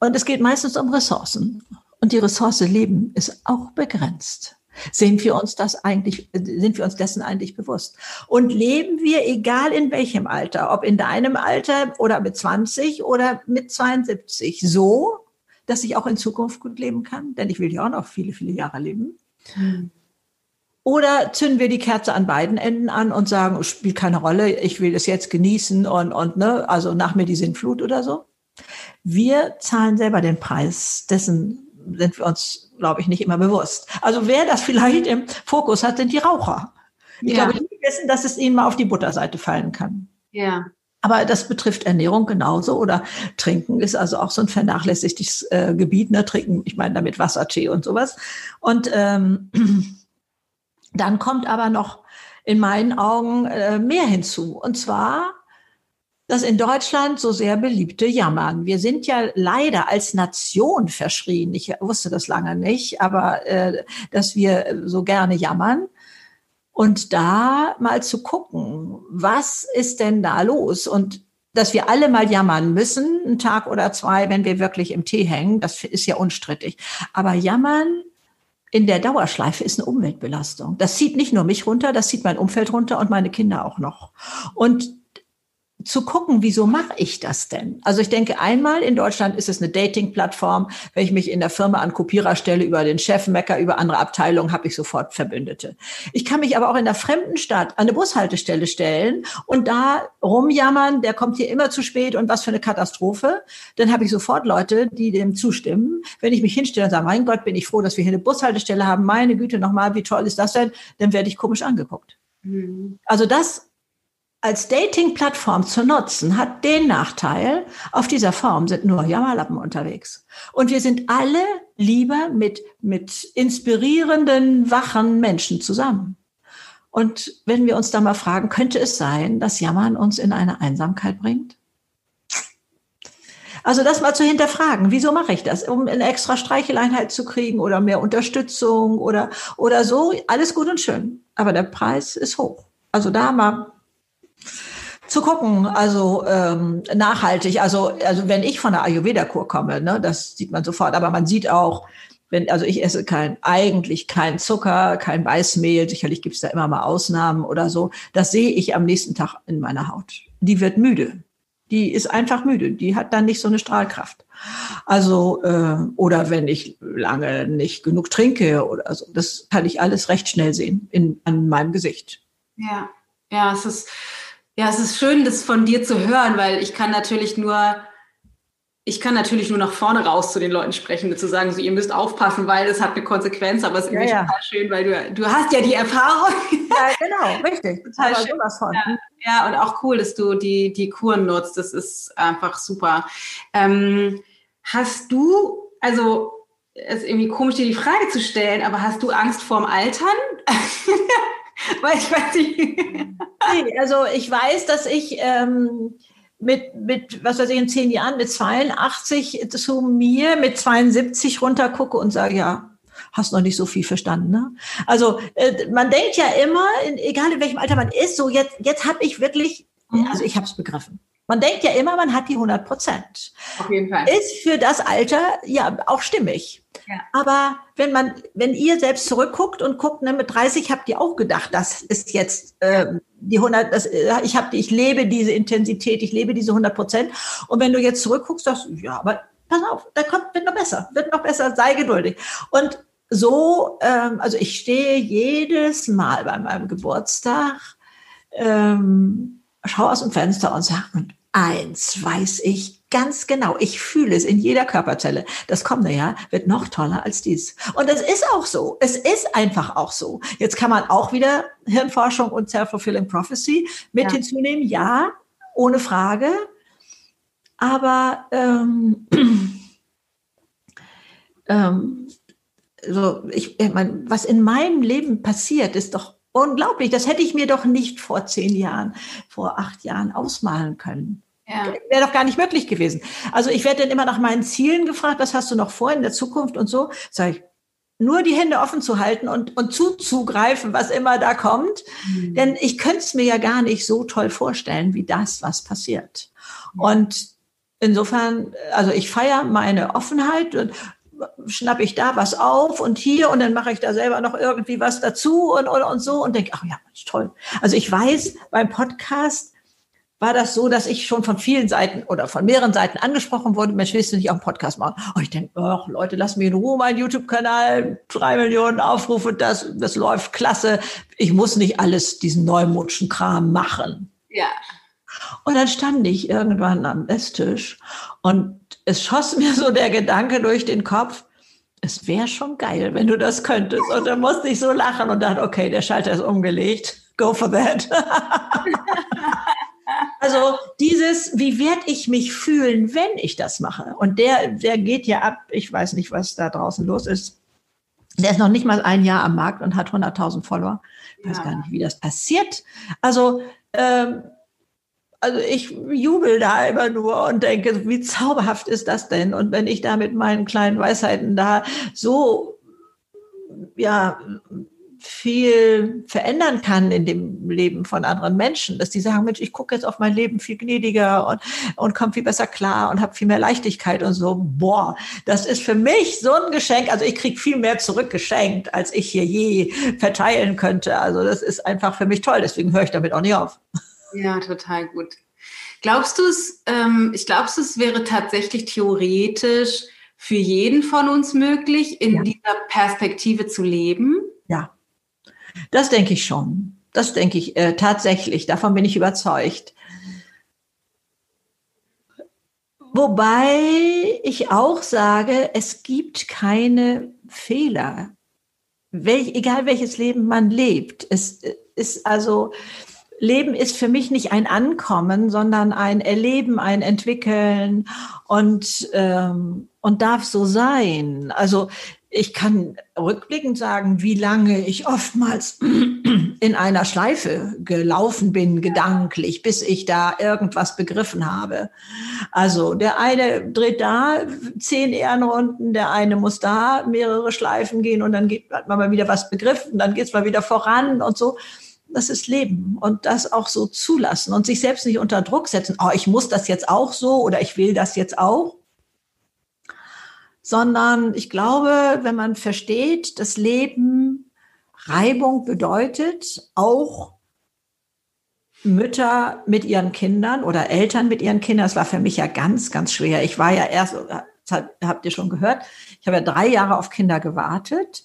Und es geht meistens um Ressourcen. Und die Ressource Leben ist auch begrenzt. Sind wir uns das eigentlich, sind wir uns dessen eigentlich bewusst? Und leben wir, egal in welchem Alter, ob in deinem Alter oder mit 20 oder mit 72, so, dass ich auch in Zukunft gut leben kann? Denn ich will ja auch noch viele, viele Jahre leben. Hm. Oder zünden wir die Kerze an beiden Enden an und sagen, spielt keine Rolle, ich will es jetzt genießen und, und ne, also nach mir die Sintflut oder so. Wir zahlen selber den Preis, dessen sind wir uns, glaube ich, nicht immer bewusst. Also wer das vielleicht im Fokus hat, sind die Raucher. Ich ja. glaube, die wissen, dass es ihnen mal auf die Butterseite fallen kann. Ja. Aber das betrifft Ernährung genauso oder Trinken ist also auch so ein vernachlässigtes äh, Gebiet. Ne? Trinken, ich meine damit Wasser, Tee und sowas. Und ähm, Dann kommt aber noch in meinen Augen äh, mehr hinzu. Und zwar das in Deutschland so sehr beliebte Jammern. Wir sind ja leider als Nation verschrien. Ich wusste das lange nicht, aber äh, dass wir so gerne jammern. Und da mal zu gucken, was ist denn da los? Und dass wir alle mal jammern müssen, einen Tag oder zwei, wenn wir wirklich im Tee hängen, das ist ja unstrittig. Aber jammern in der Dauerschleife ist eine Umweltbelastung. Das zieht nicht nur mich runter, das zieht mein Umfeld runter und meine Kinder auch noch. Und zu gucken, wieso mache ich das denn? Also ich denke, einmal in Deutschland ist es eine Dating-Plattform. Wenn ich mich in der Firma an Kopierer stelle, über den Chef mecker, über andere Abteilungen, habe ich sofort Verbündete. Ich kann mich aber auch in der fremden Stadt an eine Bushaltestelle stellen und da rumjammern, der kommt hier immer zu spät und was für eine Katastrophe. Dann habe ich sofort Leute, die dem zustimmen. Wenn ich mich hinstelle und sage, mein Gott, bin ich froh, dass wir hier eine Bushaltestelle haben, meine Güte, nochmal, wie toll ist das denn? Dann werde ich komisch angeguckt. Mhm. Also das als Dating-Plattform zu nutzen, hat den Nachteil, auf dieser Form sind nur Jammerlappen unterwegs. Und wir sind alle lieber mit, mit inspirierenden, wachen Menschen zusammen. Und wenn wir uns da mal fragen, könnte es sein, dass Jammern uns in eine Einsamkeit bringt? Also das mal zu hinterfragen. Wieso mache ich das? Um eine extra Streicheleinheit zu kriegen oder mehr Unterstützung oder, oder so. Alles gut und schön. Aber der Preis ist hoch. Also da mal zu gucken, also ähm, nachhaltig. Also, also wenn ich von der Ayurveda-Kur komme, ne, das sieht man sofort. Aber man sieht auch, wenn, also ich esse kein, eigentlich kein Zucker, kein Weißmehl, sicherlich gibt es da immer mal Ausnahmen oder so. Das sehe ich am nächsten Tag in meiner Haut. Die wird müde. Die ist einfach müde. Die hat dann nicht so eine Strahlkraft. Also, äh, oder wenn ich lange nicht genug trinke oder so. Das kann ich alles recht schnell sehen in, an meinem Gesicht. Ja, ja, es ist, ja, es ist schön, das von dir zu hören, weil ich kann natürlich nur ich kann natürlich nur nach vorne raus zu den Leuten sprechen, zu sagen, so, ihr müsst aufpassen, weil es hat eine Konsequenz, aber es ist irgendwie ja, ja. total schön, weil du, du hast ja die Erfahrung. Ja, genau, richtig. total aber schön. Ja, ja, und auch cool, dass du die, die Kuren nutzt. Das ist einfach super. Ähm, hast du, also, es ist irgendwie komisch, dir die Frage zu stellen, aber hast du Angst vorm Altern? weil ich weiß nicht. nee, also ich weiß, dass ich ähm, mit, mit, was weiß ich, in zehn Jahren, mit 82 zu mir mit 72 runter gucke und sage, ja, hast noch nicht so viel verstanden. Ne? Also äh, man denkt ja immer, egal in welchem Alter man ist, so jetzt, jetzt habe ich wirklich, mhm. also ich habe es begriffen. Man denkt ja immer, man hat die 100 Prozent. Auf jeden Fall. Ist für das Alter ja auch stimmig. Ja. Aber wenn man, wenn ihr selbst zurückguckt und guckt, ne, mit 30 habt ihr auch gedacht, das ist jetzt äh, die 100, das, ich habe, ich lebe diese Intensität, ich lebe diese 100 Prozent. Und wenn du jetzt zurückguckst, sagst du, ja, aber pass auf, da kommt, wird noch besser, wird noch besser, sei geduldig. Und so, ähm, also ich stehe jedes Mal bei meinem Geburtstag, ähm, schaue aus dem Fenster und sage, eins weiß ich ganz genau. Ich fühle es in jeder Körperzelle. Das kommende Jahr wird noch toller als dies. Und es ist auch so. Es ist einfach auch so. Jetzt kann man auch wieder Hirnforschung und Self-Fulfilling Prophecy mit ja. hinzunehmen. Ja, ohne Frage. Aber ähm, ähm, so, ich, ich meine, was in meinem Leben passiert, ist doch unglaublich. Das hätte ich mir doch nicht vor zehn Jahren, vor acht Jahren ausmalen können. Ja. Wäre doch gar nicht möglich gewesen. Also ich werde dann immer nach meinen Zielen gefragt, was hast du noch vor in der Zukunft und so. Sag ich, nur die Hände offen zu halten und, und zuzugreifen, was immer da kommt. Mhm. Denn ich könnte es mir ja gar nicht so toll vorstellen, wie das, was passiert. Mhm. Und insofern, also ich feiere meine Offenheit und schnappe ich da was auf und hier und dann mache ich da selber noch irgendwie was dazu und, und, und so und denke, ach ja, toll. Also ich weiß beim Podcast, war das so, dass ich schon von vielen Seiten oder von mehreren Seiten angesprochen wurde, Mensch, willst du nicht auch einen Podcast machen? Und ich denke, ach Leute, lass mich in Ruhe, mein YouTube-Kanal, drei Millionen Aufrufe, das, das läuft klasse. Ich muss nicht alles diesen neumutschen Kram machen. Ja. Und dann stand ich irgendwann am Esstisch und es schoss mir so der Gedanke durch den Kopf, es wäre schon geil, wenn du das könntest. Und dann musste ich so lachen und dachte, okay, der Schalter ist umgelegt. Go for that. Also dieses, wie werde ich mich fühlen, wenn ich das mache? Und der, der geht ja ab, ich weiß nicht, was da draußen los ist. Der ist noch nicht mal ein Jahr am Markt und hat 100.000 Follower. Ich weiß ja. gar nicht, wie das passiert. Also, ähm, also ich jubel da immer nur und denke, wie zauberhaft ist das denn? Und wenn ich da mit meinen kleinen Weisheiten da so, ja, viel verändern kann in dem Leben von anderen Menschen, dass die sagen, Mensch, ich gucke jetzt auf mein Leben viel gnädiger und, und komme viel besser klar und habe viel mehr Leichtigkeit und so. Boah, das ist für mich so ein Geschenk. Also ich kriege viel mehr zurückgeschenkt, als ich hier je verteilen könnte. Also das ist einfach für mich toll. Deswegen höre ich damit auch nicht auf. Ja, total gut. Glaubst du es, ähm, ich glaube, es wäre tatsächlich theoretisch für jeden von uns möglich, in ja. dieser Perspektive zu leben? Ja. Das denke ich schon. Das denke ich äh, tatsächlich. Davon bin ich überzeugt. Wobei ich auch sage, es gibt keine Fehler. Welch, egal welches Leben man lebt. Es ist also, Leben ist für mich nicht ein Ankommen, sondern ein Erleben, ein Entwickeln und, ähm, und darf so sein. Also ich kann rückblickend sagen, wie lange ich oftmals in einer Schleife gelaufen bin, gedanklich, bis ich da irgendwas begriffen habe. Also der eine dreht da zehn Ehrenrunden, der eine muss da mehrere Schleifen gehen und dann hat man mal wieder was begriffen, dann geht es mal wieder voran und so. Das ist Leben und das auch so zulassen und sich selbst nicht unter Druck setzen. Oh, ich muss das jetzt auch so oder ich will das jetzt auch sondern ich glaube, wenn man versteht, das Leben Reibung bedeutet, auch Mütter mit ihren Kindern oder Eltern mit ihren Kindern, das war für mich ja ganz, ganz schwer. Ich war ja erst, das habt ihr schon gehört, ich habe ja drei Jahre auf Kinder gewartet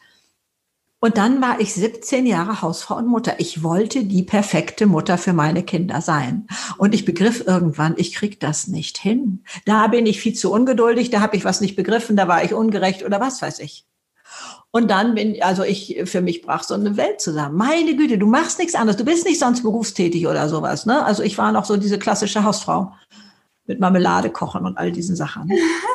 und dann war ich 17 Jahre Hausfrau und Mutter. Ich wollte die perfekte Mutter für meine Kinder sein. Und ich begriff irgendwann, ich krieg das nicht hin. Da bin ich viel zu ungeduldig, da habe ich was nicht begriffen, da war ich ungerecht oder was weiß ich. Und dann bin, also ich, für mich brach so eine Welt zusammen. Meine Güte, du machst nichts anderes. Du bist nicht sonst berufstätig oder sowas, ne? Also ich war noch so diese klassische Hausfrau mit Marmelade kochen und all diesen Sachen.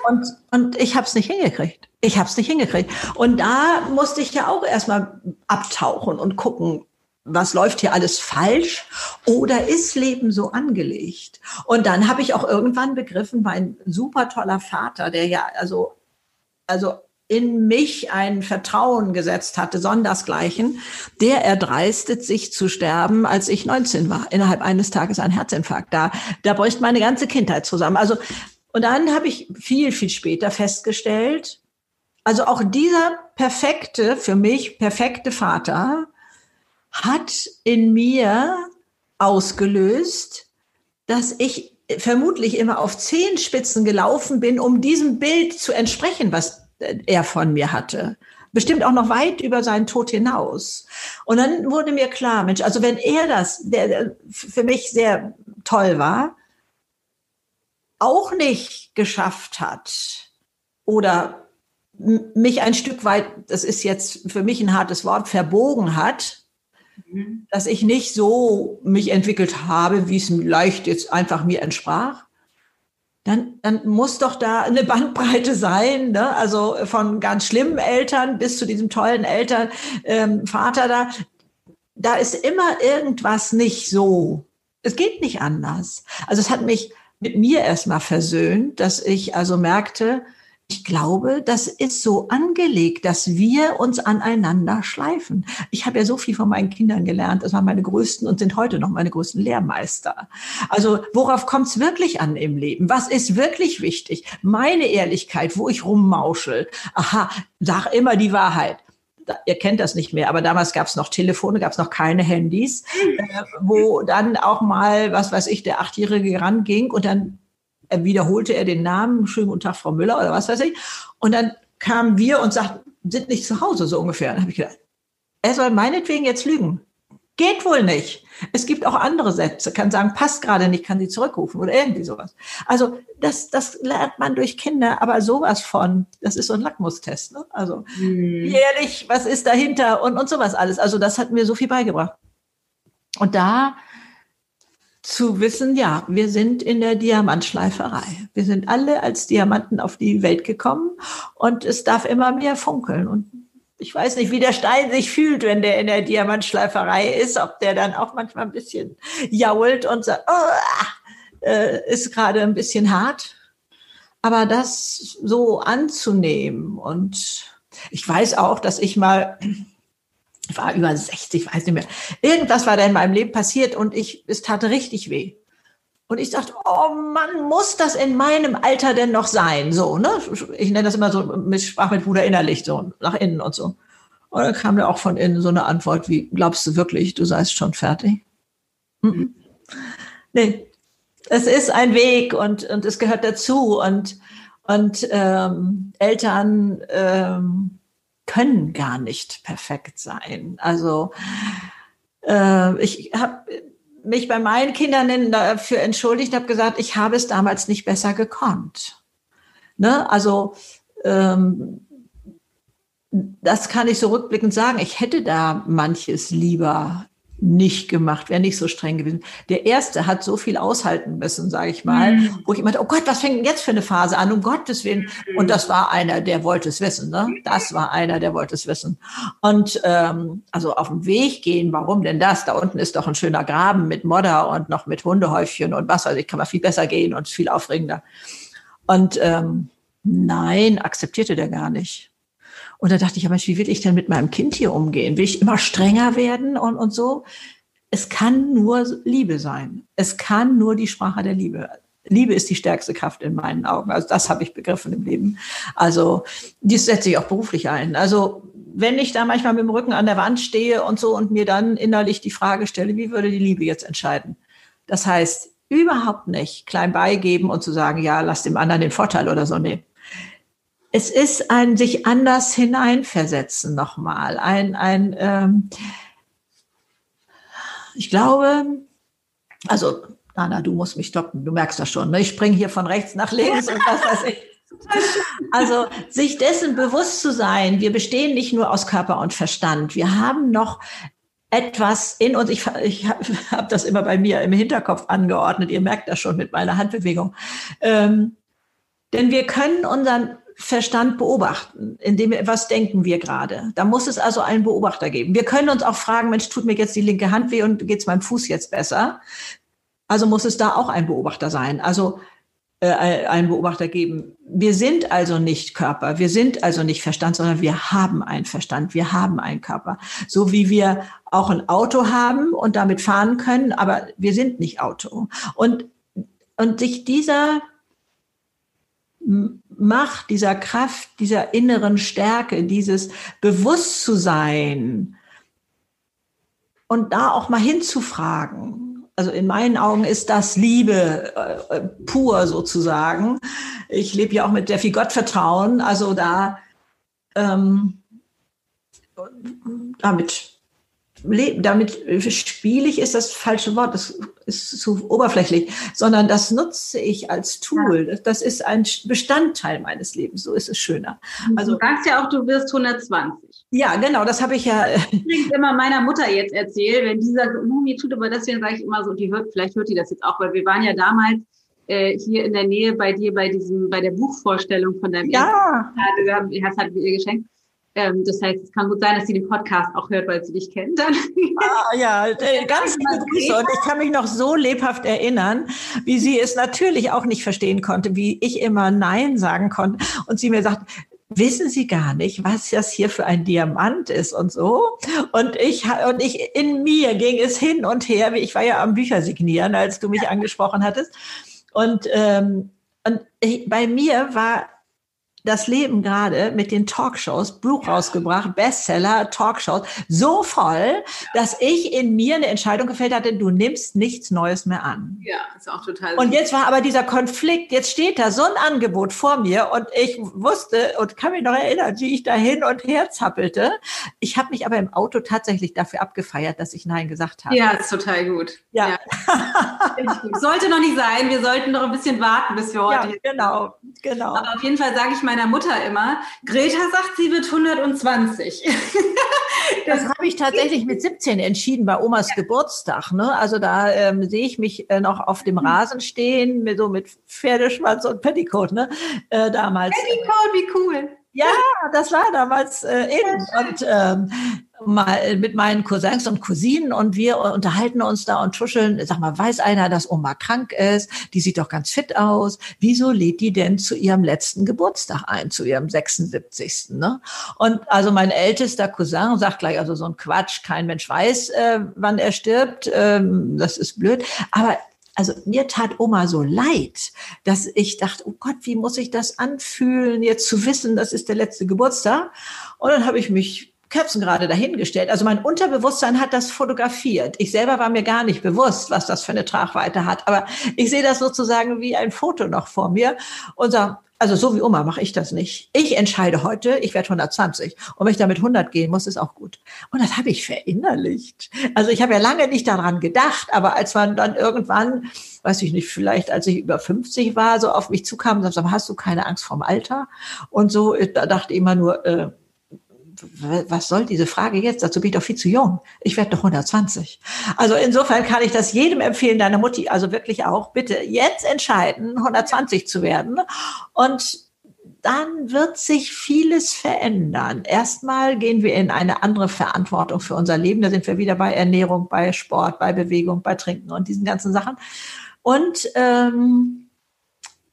Und, und ich habe es nicht hingekriegt. Ich habe es nicht hingekriegt. Und da musste ich ja auch erstmal abtauchen und gucken, was läuft hier alles falsch oder ist Leben so angelegt? Und dann habe ich auch irgendwann begriffen, mein super toller Vater, der ja also also in mich ein Vertrauen gesetzt hatte, sondersgleichen, der erdreistet sich zu sterben, als ich 19 war. Innerhalb eines Tages ein Herzinfarkt. Da, da bräuchte meine ganze Kindheit zusammen. Also, und dann habe ich viel, viel später festgestellt, also auch dieser perfekte, für mich perfekte Vater hat in mir ausgelöst, dass ich vermutlich immer auf Zehenspitzen gelaufen bin, um diesem Bild zu entsprechen, was er von mir hatte. Bestimmt auch noch weit über seinen Tod hinaus. Und dann wurde mir klar, Mensch, also wenn er das, der, der für mich sehr toll war, auch nicht geschafft hat oder mich ein Stück weit, das ist jetzt für mich ein hartes Wort, verbogen hat, mhm. dass ich nicht so mich entwickelt habe, wie es leicht jetzt einfach mir entsprach, dann, dann muss doch da eine Bandbreite sein, ne? also von ganz schlimmen Eltern bis zu diesem tollen Eltern, ähm, Vater da. Da ist immer irgendwas nicht so. Es geht nicht anders. Also es hat mich mit mir erstmal versöhnt, dass ich also merkte, ich glaube, das ist so angelegt, dass wir uns aneinander schleifen. Ich habe ja so viel von meinen Kindern gelernt. Das waren meine größten und sind heute noch meine größten Lehrmeister. Also worauf kommt es wirklich an im Leben? Was ist wirklich wichtig? Meine Ehrlichkeit, wo ich rummauschel. Aha, sag immer die Wahrheit ihr kennt das nicht mehr, aber damals gab es noch Telefone, gab es noch keine Handys, äh, wo dann auch mal, was weiß ich, der Achtjährige ranging und dann wiederholte er den Namen, schönen guten Tag, Frau Müller oder was weiß ich. Und dann kamen wir und sagten, sind nicht zu Hause, so ungefähr. Dann habe ich gedacht, er soll meinetwegen jetzt lügen. Geht wohl nicht. Es gibt auch andere Sätze, kann sagen, passt gerade nicht, kann sie zurückrufen oder irgendwie sowas. Also das, das lernt man durch Kinder, aber sowas von, das ist so ein Lackmustest. Ne? Also hm. ehrlich, was ist dahinter und, und sowas alles. Also das hat mir so viel beigebracht. Und da zu wissen, ja, wir sind in der Diamantschleiferei. Wir sind alle als Diamanten auf die Welt gekommen und es darf immer mehr funkeln. Und ich weiß nicht, wie der Stein sich fühlt, wenn der in der Diamantschleiferei ist, ob der dann auch manchmal ein bisschen jault und sagt, oh, äh, ist gerade ein bisschen hart. Aber das so anzunehmen und ich weiß auch, dass ich mal war über 60, weiß nicht mehr. Irgendwas war da in meinem Leben passiert und ich, es tat richtig weh. Und ich dachte, oh Mann, muss das in meinem Alter denn noch sein? So, ne? Ich nenne das immer so mit Sprach mit Bruder innerlich, so nach innen und so. Und dann kam da auch von innen so eine Antwort wie, glaubst du wirklich, du seist schon fertig? Mhm. Nee, es ist ein Weg und, und es gehört dazu und, und ähm, Eltern ähm, können gar nicht perfekt sein. Also äh, ich habe mich bei meinen Kindern dafür entschuldigt, habe gesagt, ich habe es damals nicht besser gekonnt. Ne? Also ähm, das kann ich so rückblickend sagen. Ich hätte da manches lieber nicht gemacht, wäre nicht so streng gewesen. Der erste hat so viel aushalten müssen, sage ich mal, mhm. wo ich immer, oh Gott, was fängt denn jetzt für eine Phase an, um Gottes Willen. Und das war einer, der wollte es wissen. Ne? Das war einer, der wollte es wissen. Und ähm, also auf dem Weg gehen, warum denn das? Da unten ist doch ein schöner Graben mit Modder und noch mit Hundehäufchen und was weiß ich, kann man viel besser gehen und viel aufregender. Und ähm, nein, akzeptierte der gar nicht. Und da dachte ich, aber wie will ich denn mit meinem Kind hier umgehen? Will ich immer strenger werden und, und so? Es kann nur Liebe sein. Es kann nur die Sprache der Liebe. Liebe ist die stärkste Kraft in meinen Augen. Also das habe ich begriffen im Leben. Also dies setze ich auch beruflich ein. Also wenn ich da manchmal mit dem Rücken an der Wand stehe und so und mir dann innerlich die Frage stelle, wie würde die Liebe jetzt entscheiden? Das heißt, überhaupt nicht klein beigeben und zu sagen, ja, lass dem anderen den Vorteil oder so. Nee es ist ein sich anders hineinversetzen nochmal. Ein, ein ähm, ich glaube, also, Nana, du musst mich stoppen, du merkst das schon. Ne? Ich springe hier von rechts nach links und was weiß ich. Also sich dessen bewusst zu sein, wir bestehen nicht nur aus Körper und Verstand. Wir haben noch etwas in uns. Ich, ich habe hab das immer bei mir im Hinterkopf angeordnet. Ihr merkt das schon mit meiner Handbewegung. Ähm, denn wir können unseren Verstand beobachten, indem wir, was denken wir gerade? Da muss es also einen Beobachter geben. Wir können uns auch fragen, Mensch, tut mir jetzt die linke Hand weh und geht's meinem Fuß jetzt besser? Also muss es da auch ein Beobachter sein. Also äh, einen Beobachter geben. Wir sind also nicht Körper, wir sind also nicht Verstand, sondern wir haben einen Verstand, wir haben einen Körper. So wie wir auch ein Auto haben und damit fahren können, aber wir sind nicht Auto. Und, und sich dieser Macht, dieser Kraft, dieser inneren Stärke, dieses Bewusstsein und da auch mal hinzufragen. Also in meinen Augen ist das Liebe äh, pur sozusagen. Ich lebe ja auch mit sehr viel Gottvertrauen. Also da ähm, damit damit spielig ist das falsche Wort, das ist zu oberflächlich, sondern das nutze ich als Tool. Das ist ein Bestandteil meines Lebens. So ist es schöner. Also, du sagst ja auch, du wirst 120. Ja, genau, das habe ich ja. Ich immer meiner Mutter jetzt erzählt, wenn dieser Mumi tut, aber deswegen sage ich immer so, die hört, vielleicht hört die das jetzt auch, weil wir waren ja damals äh, hier in der Nähe bei dir bei diesem, bei der Buchvorstellung von deinem ja. Ersten. Du hast halt ihr geschenkt. Ähm, das heißt, es kann gut sein, dass sie den Podcast auch hört, weil sie dich kennt. Dann. Ah, ja, äh, ganz liebe Grüße. Und ich kann mich noch so lebhaft erinnern, wie sie es natürlich auch nicht verstehen konnte, wie ich immer Nein sagen konnte. Und sie mir sagt, wissen Sie gar nicht, was das hier für ein Diamant ist und so. Und ich, und ich, in mir ging es hin und her, wie ich war ja am Bücher signieren, als du mich angesprochen hattest. Und, ähm, und ich, bei mir war das Leben gerade mit den Talkshows, Buch rausgebracht, Bestseller, Talkshows, so voll, dass ich in mir eine Entscheidung gefällt hatte, du nimmst nichts Neues mehr an. Ja, ist auch total. Und jetzt war aber dieser Konflikt, jetzt steht da so ein Angebot vor mir und ich wusste und kann mich noch erinnern, wie ich da hin und her zappelte. Ich habe mich aber im Auto tatsächlich dafür abgefeiert, dass ich Nein gesagt habe. Ja, ist total gut. Ja. ja. Sollte noch nicht sein. Wir sollten noch ein bisschen warten, bis wir heute. Ja, genau, genau. Aber auf jeden Fall sage ich meiner Mutter immer, Greta sagt, sie wird 120. das habe ich tatsächlich mit 17 entschieden bei Omas ja. Geburtstag. Ne? Also da ähm, sehe ich mich äh, noch auf dem mhm. Rasen stehen, mit, so mit Pferdeschwanz und Petticoat, ne? Äh, damals. Petticoat, wie cool. Ja, das war damals äh, in. Und ähm, mal mit meinen Cousins und Cousinen und wir unterhalten uns da und tuscheln. Sag mal, weiß einer, dass Oma krank ist? Die sieht doch ganz fit aus. Wieso lädt die denn zu ihrem letzten Geburtstag ein, zu ihrem 76. Ne? Und also mein ältester Cousin sagt gleich, also so ein Quatsch, kein Mensch weiß, äh, wann er stirbt. Ähm, das ist blöd. Aber also mir tat Oma so leid, dass ich dachte, oh Gott, wie muss ich das anfühlen, jetzt zu wissen, das ist der letzte Geburtstag. Und dann habe ich mich Kerzen gerade dahingestellt. Also mein Unterbewusstsein hat das fotografiert. Ich selber war mir gar nicht bewusst, was das für eine Tragweite hat. Aber ich sehe das sozusagen wie ein Foto noch vor mir und sage, also so wie Oma mache ich das nicht. Ich entscheide heute, ich werde 120. Und wenn ich damit 100 gehen muss, ist auch gut. Und das habe ich verinnerlicht. Also ich habe ja lange nicht daran gedacht, aber als man dann irgendwann, weiß ich nicht, vielleicht als ich über 50 war, so auf mich zukam und sagte, hast du keine Angst vorm Alter? Und so, da dachte ich immer nur, äh, was soll diese Frage jetzt? Dazu bin ich doch viel zu jung. Ich werde doch 120. Also insofern kann ich das jedem empfehlen, deiner Mutti, also wirklich auch, bitte jetzt entscheiden, 120 zu werden. Und dann wird sich vieles verändern. Erstmal gehen wir in eine andere Verantwortung für unser Leben. Da sind wir wieder bei Ernährung, bei Sport, bei Bewegung, bei Trinken und diesen ganzen Sachen. Und ähm,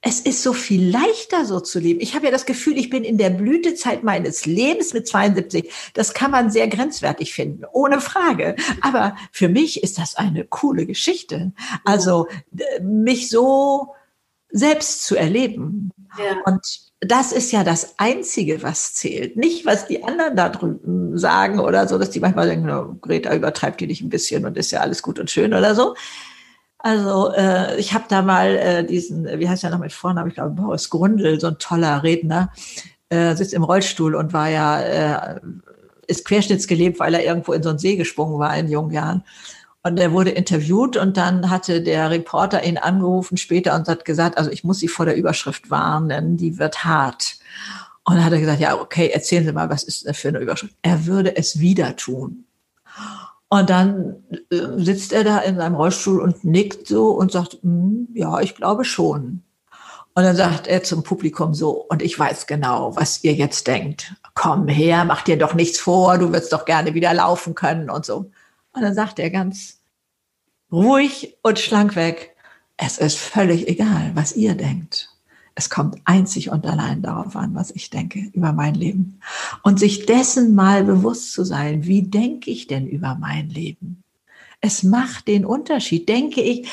es ist so viel leichter, so zu leben. Ich habe ja das Gefühl, ich bin in der Blütezeit meines Lebens mit 72. Das kann man sehr grenzwertig finden, ohne Frage. Aber für mich ist das eine coole Geschichte. Also mich so selbst zu erleben. Ja. Und das ist ja das Einzige, was zählt. Nicht, was die anderen da drüben sagen oder so, dass die manchmal denken, no, Greta übertreibt die nicht ein bisschen und ist ja alles gut und schön oder so. Also äh, ich habe da mal äh, diesen, wie heißt er noch mit Vornamen, ich glaube Boris Grundl, so ein toller Redner, äh, sitzt im Rollstuhl und war ja, äh, ist querschnittsgelebt, weil er irgendwo in so einen See gesprungen war in jungen Jahren. Und er wurde interviewt und dann hatte der Reporter ihn angerufen später und hat gesagt, also ich muss Sie vor der Überschrift warnen, die wird hart. Und dann hat er gesagt, ja, okay, erzählen Sie mal, was ist das für eine Überschrift? Er würde es wieder tun. Und dann äh, sitzt er da in seinem Rollstuhl und nickt so und sagt, hm, ja, ich glaube schon. Und dann sagt er zum Publikum so, und ich weiß genau, was ihr jetzt denkt. Komm her, mach dir doch nichts vor, du wirst doch gerne wieder laufen können und so. Und dann sagt er ganz ruhig und schlank weg, es ist völlig egal, was ihr denkt. Es kommt einzig und allein darauf an, was ich denke über mein Leben. Und sich dessen mal bewusst zu sein, wie denke ich denn über mein Leben? Es macht den Unterschied. Denke ich,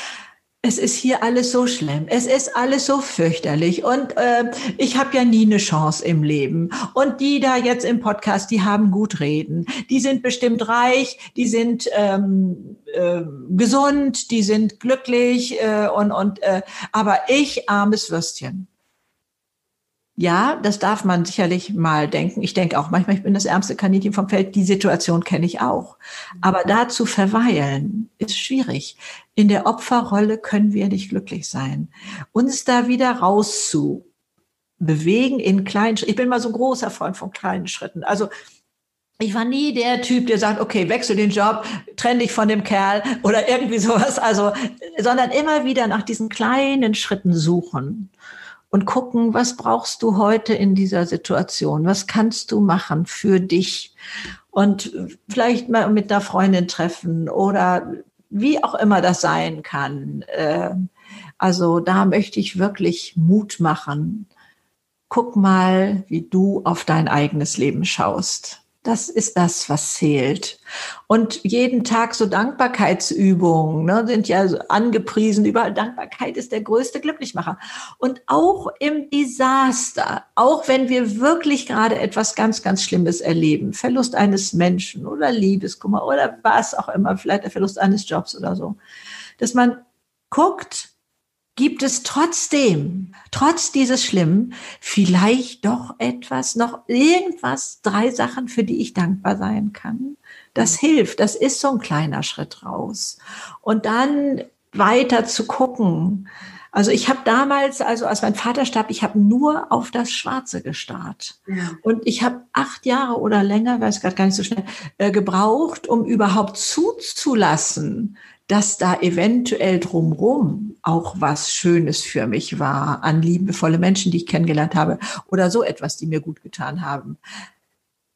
es ist hier alles so schlimm, es ist alles so fürchterlich und äh, ich habe ja nie eine Chance im Leben. Und die da jetzt im Podcast, die haben gut reden, die sind bestimmt reich, die sind ähm, äh, gesund, die sind glücklich äh, und und äh, aber ich armes Würstchen. Ja, das darf man sicherlich mal denken. Ich denke auch manchmal, ich bin das ärmste Kaninchen vom Feld. Die Situation kenne ich auch. Aber da zu verweilen ist schwierig. In der Opferrolle können wir nicht glücklich sein. Uns da wieder raus zu bewegen in kleinen Schritten. Ich bin mal so ein großer Freund von kleinen Schritten. Also ich war nie der Typ, der sagt, okay, wechsel den Job, trenn dich von dem Kerl oder irgendwie sowas. Also, sondern immer wieder nach diesen kleinen Schritten suchen und gucken, was brauchst du heute in dieser Situation? Was kannst du machen für dich? Und vielleicht mal mit einer Freundin treffen oder wie auch immer das sein kann. Ähm, also da möchte ich wirklich Mut machen. Guck mal, wie du auf dein eigenes Leben schaust. Das ist das, was zählt. Und jeden Tag so Dankbarkeitsübungen ne, sind ja angepriesen. Überall Dankbarkeit ist der größte Glücklichmacher. Und auch im Desaster, auch wenn wir wirklich gerade etwas ganz, ganz Schlimmes erleben, Verlust eines Menschen oder Liebeskummer oder was auch immer, vielleicht der Verlust eines Jobs oder so, dass man guckt, gibt es trotzdem, trotz dieses Schlimmen, vielleicht doch etwas, noch irgendwas, drei Sachen, für die ich dankbar sein kann. Das hilft, das ist so ein kleiner Schritt raus. Und dann weiter zu gucken. Also ich habe damals, also als mein Vater starb, ich habe nur auf das Schwarze gestarrt. Ja. Und ich habe acht Jahre oder länger, weiß gerade gar nicht so schnell, äh, gebraucht, um überhaupt zuzulassen, dass da eventuell drumrum auch was Schönes für mich war, an liebevolle Menschen, die ich kennengelernt habe oder so etwas, die mir gut getan haben.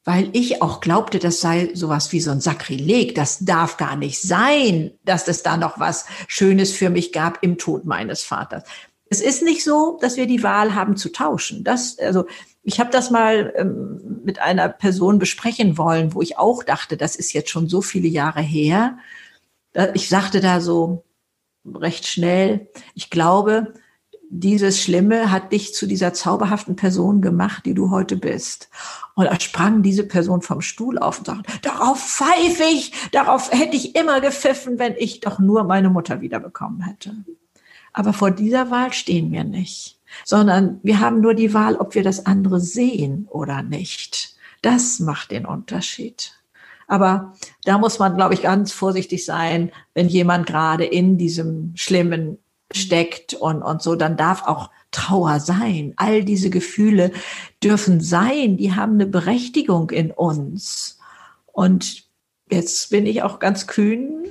Weil ich auch glaubte, das sei sowas wie so ein Sakrileg. Das darf gar nicht sein, dass es da noch was Schönes für mich gab im Tod meines Vaters. Es ist nicht so, dass wir die Wahl haben zu tauschen. Das, also, ich habe das mal ähm, mit einer Person besprechen wollen, wo ich auch dachte, das ist jetzt schon so viele Jahre her ich sagte da so recht schnell, ich glaube, dieses Schlimme hat dich zu dieser zauberhaften Person gemacht, die du heute bist. Und da sprang diese Person vom Stuhl auf und sagte, darauf pfeife ich, darauf hätte ich immer gepfiffen, wenn ich doch nur meine Mutter wiederbekommen hätte. Aber vor dieser Wahl stehen wir nicht, sondern wir haben nur die Wahl, ob wir das andere sehen oder nicht. Das macht den Unterschied. Aber da muss man, glaube ich, ganz vorsichtig sein, wenn jemand gerade in diesem Schlimmen steckt und, und so, dann darf auch Trauer sein. All diese Gefühle dürfen sein, die haben eine Berechtigung in uns. Und jetzt bin ich auch ganz kühn,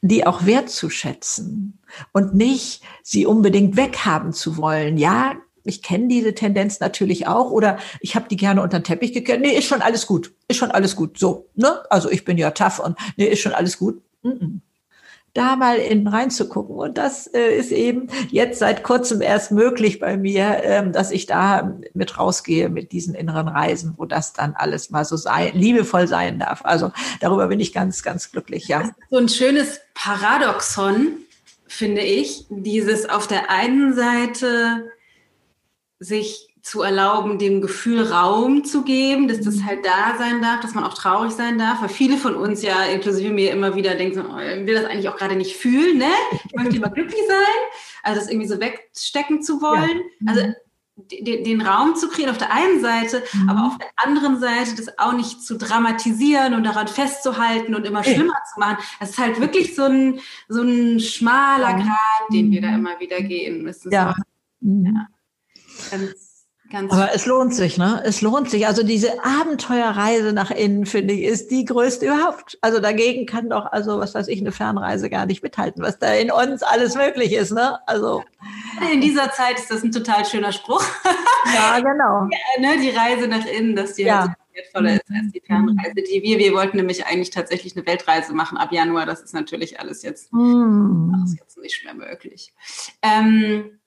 die auch wertzuschätzen und nicht sie unbedingt weghaben zu wollen. Ja, ich kenne diese Tendenz natürlich auch oder ich habe die gerne unter den Teppich gekehrt. Nee, ist schon alles gut. Ist schon alles gut. So, ne? Also ich bin ja tough und nee, ist schon alles gut. Mm -mm. Da mal in reinzugucken. Und das äh, ist eben jetzt seit kurzem erst möglich bei mir, ähm, dass ich da mit rausgehe mit diesen inneren Reisen, wo das dann alles mal so sein, liebevoll sein darf. Also darüber bin ich ganz, ganz glücklich, ja. so ein schönes Paradoxon, finde ich. Dieses auf der einen Seite sich zu erlauben, dem Gefühl Raum zu geben, dass das halt da sein darf, dass man auch traurig sein darf, weil viele von uns ja, inklusive mir, immer wieder denken, so, oh, ich will das eigentlich auch gerade nicht fühlen, ne? Ich möchte lieber glücklich sein, also das irgendwie so wegstecken zu wollen. Ja. Also mhm. den, den, Raum zu kriegen auf der einen Seite, mhm. aber auf der anderen Seite das auch nicht zu dramatisieren und daran festzuhalten und immer schlimmer zu machen. Das ist halt wirklich so ein, so ein schmaler Grad, den wir da mhm. immer wieder gehen müssen. Ja. So, ja. Ganz, ganz Aber es lohnt sich, ne? Es lohnt sich. Also diese Abenteuerreise nach innen, finde ich, ist die größte überhaupt. Also dagegen kann doch, also was weiß ich, eine Fernreise gar nicht mithalten, was da in uns alles möglich ist, ne? Also. In dieser Zeit ist das ein total schöner Spruch. Ja, genau. Ja, ne? Die Reise nach innen, dass die ja. halt wertvoller ist als die Fernreise, die wir. Wir wollten nämlich eigentlich tatsächlich eine Weltreise machen ab Januar. Das ist natürlich alles jetzt, mm. alles jetzt nicht mehr möglich. Ähm,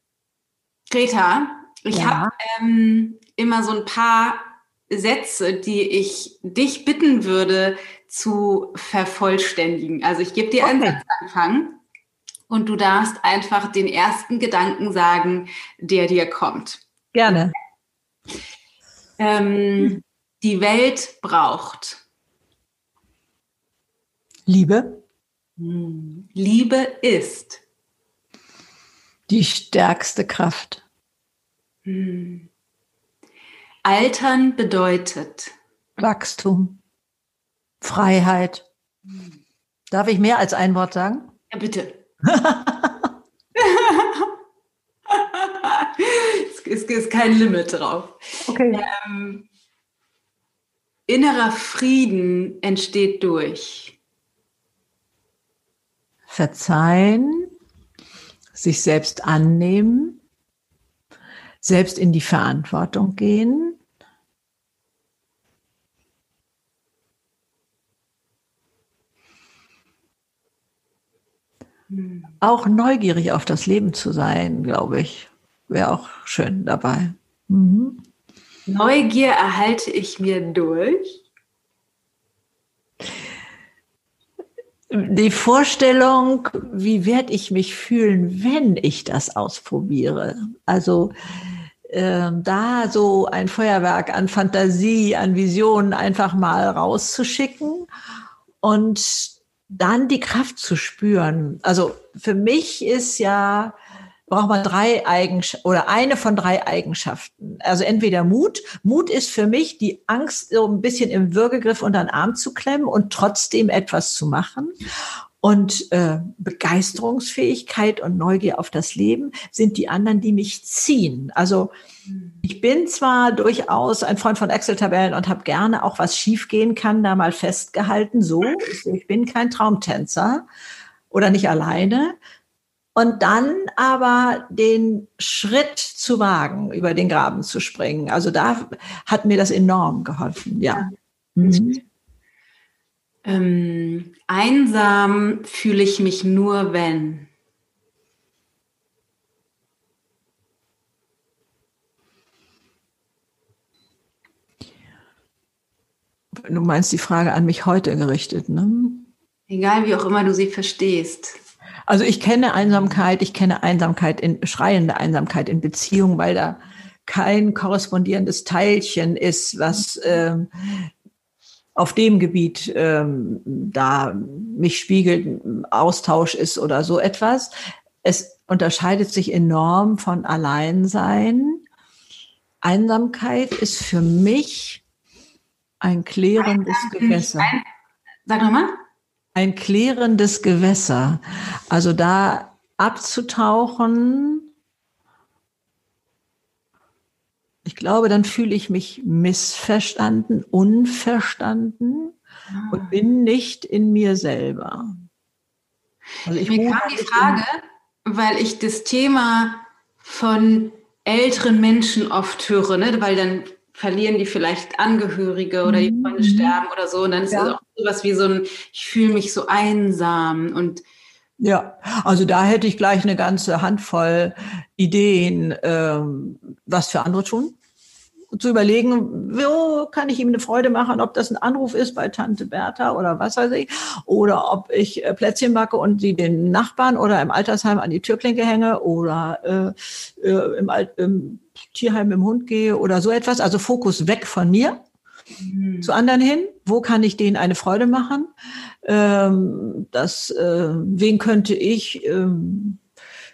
Greta, ich ja. habe ähm, immer so ein paar Sätze, die ich dich bitten würde zu vervollständigen. Also ich gebe dir okay. einen Satzanfang und du darfst einfach den ersten Gedanken sagen, der dir kommt. Gerne. Ähm, die Welt braucht Liebe. Hm. Liebe ist die stärkste Kraft. Hm. Altern bedeutet Wachstum, Freiheit. Hm. Darf ich mehr als ein Wort sagen? Ja, bitte. es ist kein Limit drauf. Okay. Ähm, innerer Frieden entsteht durch Verzeihen, sich selbst annehmen, selbst in die Verantwortung gehen. Auch neugierig auf das Leben zu sein, glaube ich, wäre auch schön dabei. Mhm. Neugier erhalte ich mir durch. Die Vorstellung, wie werde ich mich fühlen, wenn ich das ausprobiere. Also da so ein Feuerwerk an Fantasie, an Visionen einfach mal rauszuschicken und dann die Kraft zu spüren. Also für mich ist ja, braucht man drei Eigenschaften oder eine von drei Eigenschaften. Also entweder Mut. Mut ist für mich die Angst, so ein bisschen im Würgegriff unter den Arm zu klemmen und trotzdem etwas zu machen. Und äh, Begeisterungsfähigkeit und Neugier auf das Leben sind die anderen, die mich ziehen. Also ich bin zwar durchaus ein Freund von Excel-Tabellen und habe gerne auch was schiefgehen kann, da mal festgehalten. So, ich bin kein Traumtänzer oder nicht alleine. Und dann aber den Schritt zu wagen, über den Graben zu springen. Also da hat mir das enorm geholfen, ja. Mhm. Ähm, einsam fühle ich mich nur, wenn. Du meinst die Frage an mich heute gerichtet, ne? Egal, wie auch immer du sie verstehst. Also ich kenne Einsamkeit, ich kenne Einsamkeit in schreiende Einsamkeit in Beziehung, weil da kein korrespondierendes Teilchen ist, was äh, auf dem Gebiet ähm, da mich spiegelt, Austausch ist oder so etwas. Es unterscheidet sich enorm von Alleinsein. Einsamkeit ist für mich ein klärendes Gewässer. Ein, sag nochmal. Ein klärendes Gewässer. Also da abzutauchen Ich glaube, dann fühle ich mich missverstanden, unverstanden ah. und bin nicht in mir selber. Also ich Mir kam die Frage, weil ich das Thema von älteren Menschen oft höre, ne? weil dann verlieren die vielleicht Angehörige oder die Freunde mhm. sterben oder so. Und dann ist ja. es auch sowas wie so ein, ich fühle mich so einsam und ja, also da hätte ich gleich eine ganze Handvoll Ideen, ähm, was für andere tun zu überlegen, wo kann ich ihm eine Freude machen, ob das ein Anruf ist bei Tante Bertha oder was weiß ich, oder ob ich äh, Plätzchen backe und die den Nachbarn oder im Altersheim an die Türklinke hänge oder äh, äh, im, Alt, im Tierheim im Hund gehe oder so etwas. Also Fokus weg von mir mhm. zu anderen hin. Wo kann ich denen eine Freude machen? Ähm, das, äh, wen könnte ich ähm,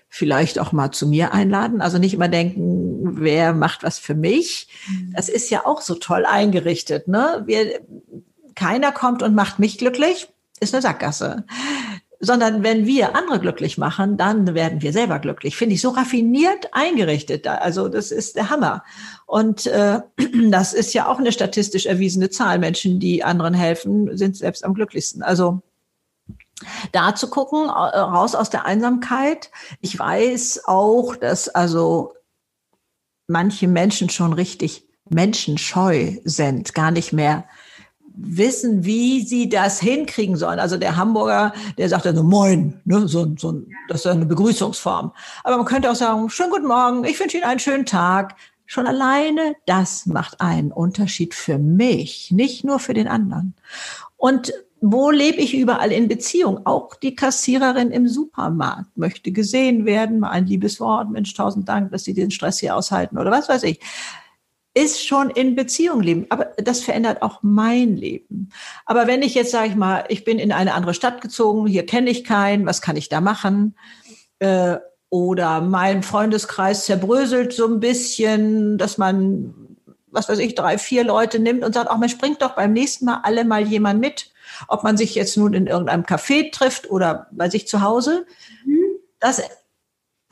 vielleicht auch mal zu mir einladen. Also nicht immer denken, wer macht was für mich. Mhm. Das ist ja auch so toll eingerichtet. Ne? Wir, keiner kommt und macht mich glücklich, ist eine Sackgasse. Sondern wenn wir andere glücklich machen, dann werden wir selber glücklich. Finde ich so raffiniert eingerichtet. Also das ist der Hammer. Und äh, das ist ja auch eine statistisch erwiesene Zahl. Menschen, die anderen helfen, sind selbst am glücklichsten. Also da zu gucken, äh, raus aus der Einsamkeit. Ich weiß auch, dass also manche Menschen schon richtig menschenscheu sind, gar nicht mehr wissen, wie sie das hinkriegen sollen. Also der Hamburger, der sagt dann so Moin, ne? so, so, das ist eine Begrüßungsform. Aber man könnte auch sagen, schönen guten Morgen, ich wünsche Ihnen einen schönen Tag. Schon alleine das macht einen Unterschied für mich, nicht nur für den anderen. Und wo lebe ich überall in Beziehung? Auch die Kassiererin im Supermarkt möchte gesehen werden, mal ein liebes Wort, Mensch, tausend Dank, dass Sie den Stress hier aushalten oder was weiß ich. Ist schon in Beziehung leben, aber das verändert auch mein Leben. Aber wenn ich jetzt sage ich mal, ich bin in eine andere Stadt gezogen, hier kenne ich keinen, was kann ich da machen? Äh, oder mein Freundeskreis zerbröselt so ein bisschen, dass man, was weiß ich, drei, vier Leute nimmt und sagt, ach, man springt doch beim nächsten Mal alle mal jemand mit ob man sich jetzt nun in irgendeinem Café trifft oder bei sich zu Hause. Das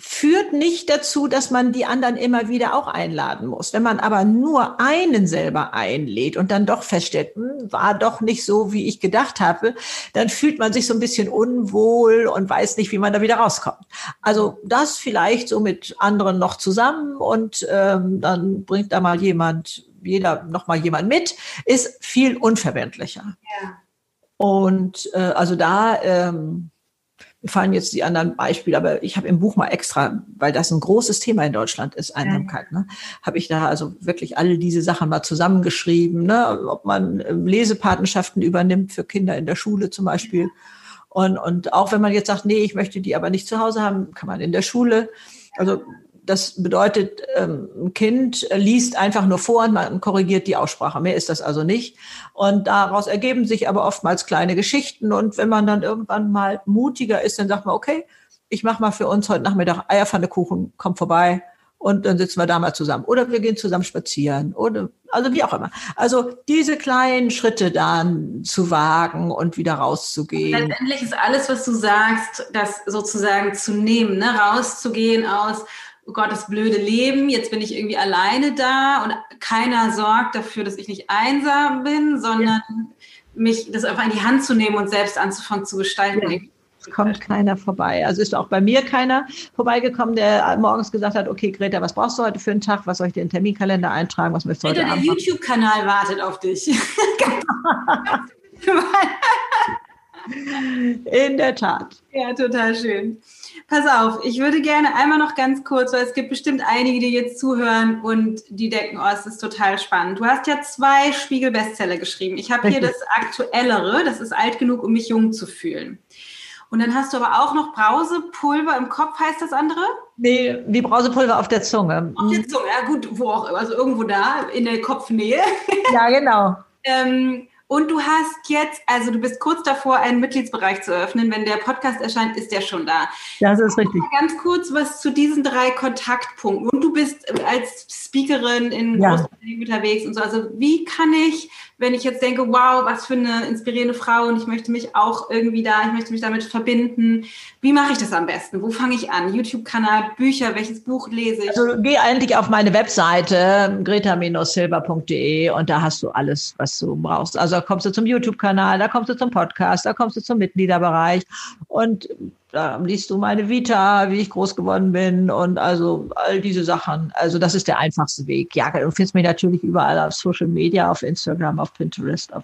führt nicht dazu, dass man die anderen immer wieder auch einladen muss. Wenn man aber nur einen selber einlädt und dann doch feststellt, hm, war doch nicht so, wie ich gedacht habe, dann fühlt man sich so ein bisschen unwohl und weiß nicht, wie man da wieder rauskommt. Also das vielleicht so mit anderen noch zusammen und ähm, dann bringt da mal jemand, jeder noch mal jemand mit, ist viel unverbindlicher. Ja. Und äh, also da ähm, mir fallen jetzt die anderen Beispiele, aber ich habe im Buch mal extra, weil das ein großes Thema in Deutschland ist, Einsamkeit, ne, habe ich da also wirklich alle diese Sachen mal zusammengeschrieben, ne, ob man ähm, Lesepatenschaften übernimmt für Kinder in der Schule zum Beispiel. Und, und auch wenn man jetzt sagt, nee, ich möchte die aber nicht zu Hause haben, kann man in der Schule. Also das bedeutet, ähm, ein Kind liest einfach nur vor und man korrigiert die Aussprache. Mehr ist das also nicht. Und daraus ergeben sich aber oftmals kleine Geschichten. Und wenn man dann irgendwann mal mutiger ist, dann sagt man, okay, ich mache mal für uns heute Nachmittag Eierpfannekuchen, komm vorbei und dann sitzen wir da mal zusammen. Oder wir gehen zusammen spazieren oder also wie auch immer. Also diese kleinen Schritte dann zu wagen und wieder rauszugehen. Letztendlich ist alles, was du sagst, das sozusagen zu nehmen, ne? rauszugehen aus oh Gott, das blöde Leben, jetzt bin ich irgendwie alleine da und keiner sorgt dafür, dass ich nicht einsam bin, sondern ja. mich das einfach in die Hand zu nehmen und selbst anzufangen zu gestalten. Ja. Es kommt keiner vorbei. Also ist auch bei mir keiner vorbeigekommen, der morgens gesagt hat, okay, Greta, was brauchst du heute für einen Tag? Was soll ich dir in den Terminkalender eintragen? Was möchtest du heute Der YouTube-Kanal wartet auf dich. in der Tat. Ja, total schön. Pass auf, ich würde gerne einmal noch ganz kurz, weil es gibt bestimmt einige, die jetzt zuhören und die denken, oh, es ist total spannend. Du hast ja zwei Spiegel-Bestseller geschrieben. Ich habe hier das aktuellere, das ist alt genug, um mich jung zu fühlen. Und dann hast du aber auch noch Brausepulver im Kopf, heißt das andere? Nee, wie Brausepulver auf der Zunge. Auf der Zunge, ja gut, wo auch, also irgendwo da, in der Kopfnähe. Ja, genau. ähm, Und du hast jetzt, also du bist kurz davor, einen Mitgliedsbereich zu öffnen. Wenn der Podcast erscheint, ist der schon da. Das ist richtig. Ganz kurz was zu diesen drei Kontaktpunkten. Und du bist als Speakerin in ja. Großbritannien unterwegs und so. Also wie kann ich, wenn ich jetzt denke, wow, was für eine inspirierende Frau und ich möchte mich auch irgendwie da, ich möchte mich damit verbinden. Wie mache ich das am besten? Wo fange ich an? YouTube-Kanal, Bücher, welches Buch lese ich? Also geh eigentlich auf meine Webseite greta-silber.de und da hast du alles, was du brauchst. Also kommst du zum YouTube-Kanal, da kommst du zum Podcast, da kommst du zum Mitgliederbereich und da liest du meine Vita, wie ich groß geworden bin und also all diese Sachen. Also das ist der einfachste Weg. Ja, du findest mich natürlich überall auf Social Media, auf Instagram, auf Pinterest, auf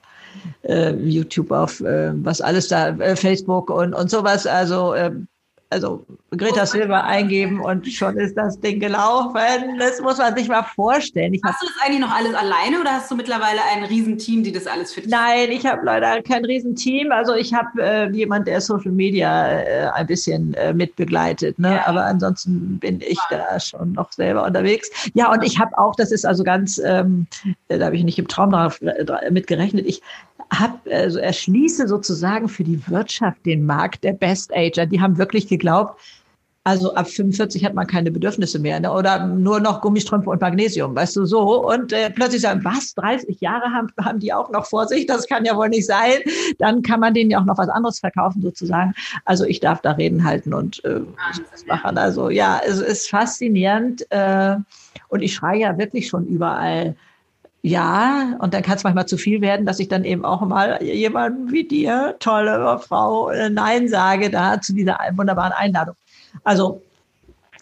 äh, YouTube, auf äh, was alles da, äh, Facebook und, und sowas. Also äh, also Greta Silva eingeben und schon ist das Ding gelaufen. Das muss man sich mal vorstellen. Ich hast du das eigentlich noch alles alleine oder hast du mittlerweile ein Riesenteam, die das alles für dich Nein, ich habe leider kein Riesenteam. Also ich habe äh, jemand, der Social Media äh, ein bisschen äh, mitbegleitet. Ne? Ja. Aber ansonsten bin ich ja. da schon noch selber unterwegs. Ja, und ich habe auch, das ist also ganz, ähm, da habe ich nicht im Traum drauf, äh, mit gerechnet, ich hab, also erschließe sozusagen für die Wirtschaft den Markt der Best Ager. Die haben wirklich geglaubt, also ab 45 hat man keine Bedürfnisse mehr ne? oder nur noch Gummistrümpfe und Magnesium, weißt du so. Und äh, plötzlich sagen, was, 30 Jahre haben, haben die auch noch vor sich? Das kann ja wohl nicht sein. Dann kann man denen ja auch noch was anderes verkaufen sozusagen. Also ich darf da Reden halten und äh, das machen. Also ja, es ist faszinierend äh, und ich schreie ja wirklich schon überall ja, und dann kann es manchmal zu viel werden, dass ich dann eben auch mal jemandem wie dir, tolle Frau, äh, Nein sage da zu dieser wunderbaren Einladung. Also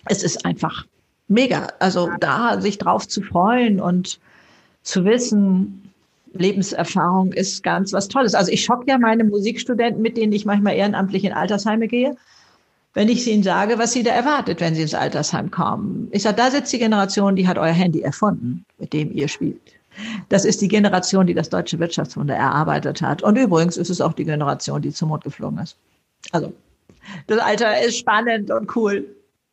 es ist einfach mega. Also da sich drauf zu freuen und zu wissen, Lebenserfahrung ist ganz was Tolles. Also ich schock ja meine Musikstudenten, mit denen ich manchmal ehrenamtlich in Altersheime gehe, wenn ich ihnen sage, was sie da erwartet, wenn sie ins Altersheim kommen. Ich sage, da sitzt die Generation, die hat euer Handy erfunden, mit dem ihr spielt. Das ist die Generation, die das deutsche Wirtschaftswunder erarbeitet hat. Und übrigens ist es auch die Generation, die zum Mond geflogen ist. Also, das Alter ist spannend und cool.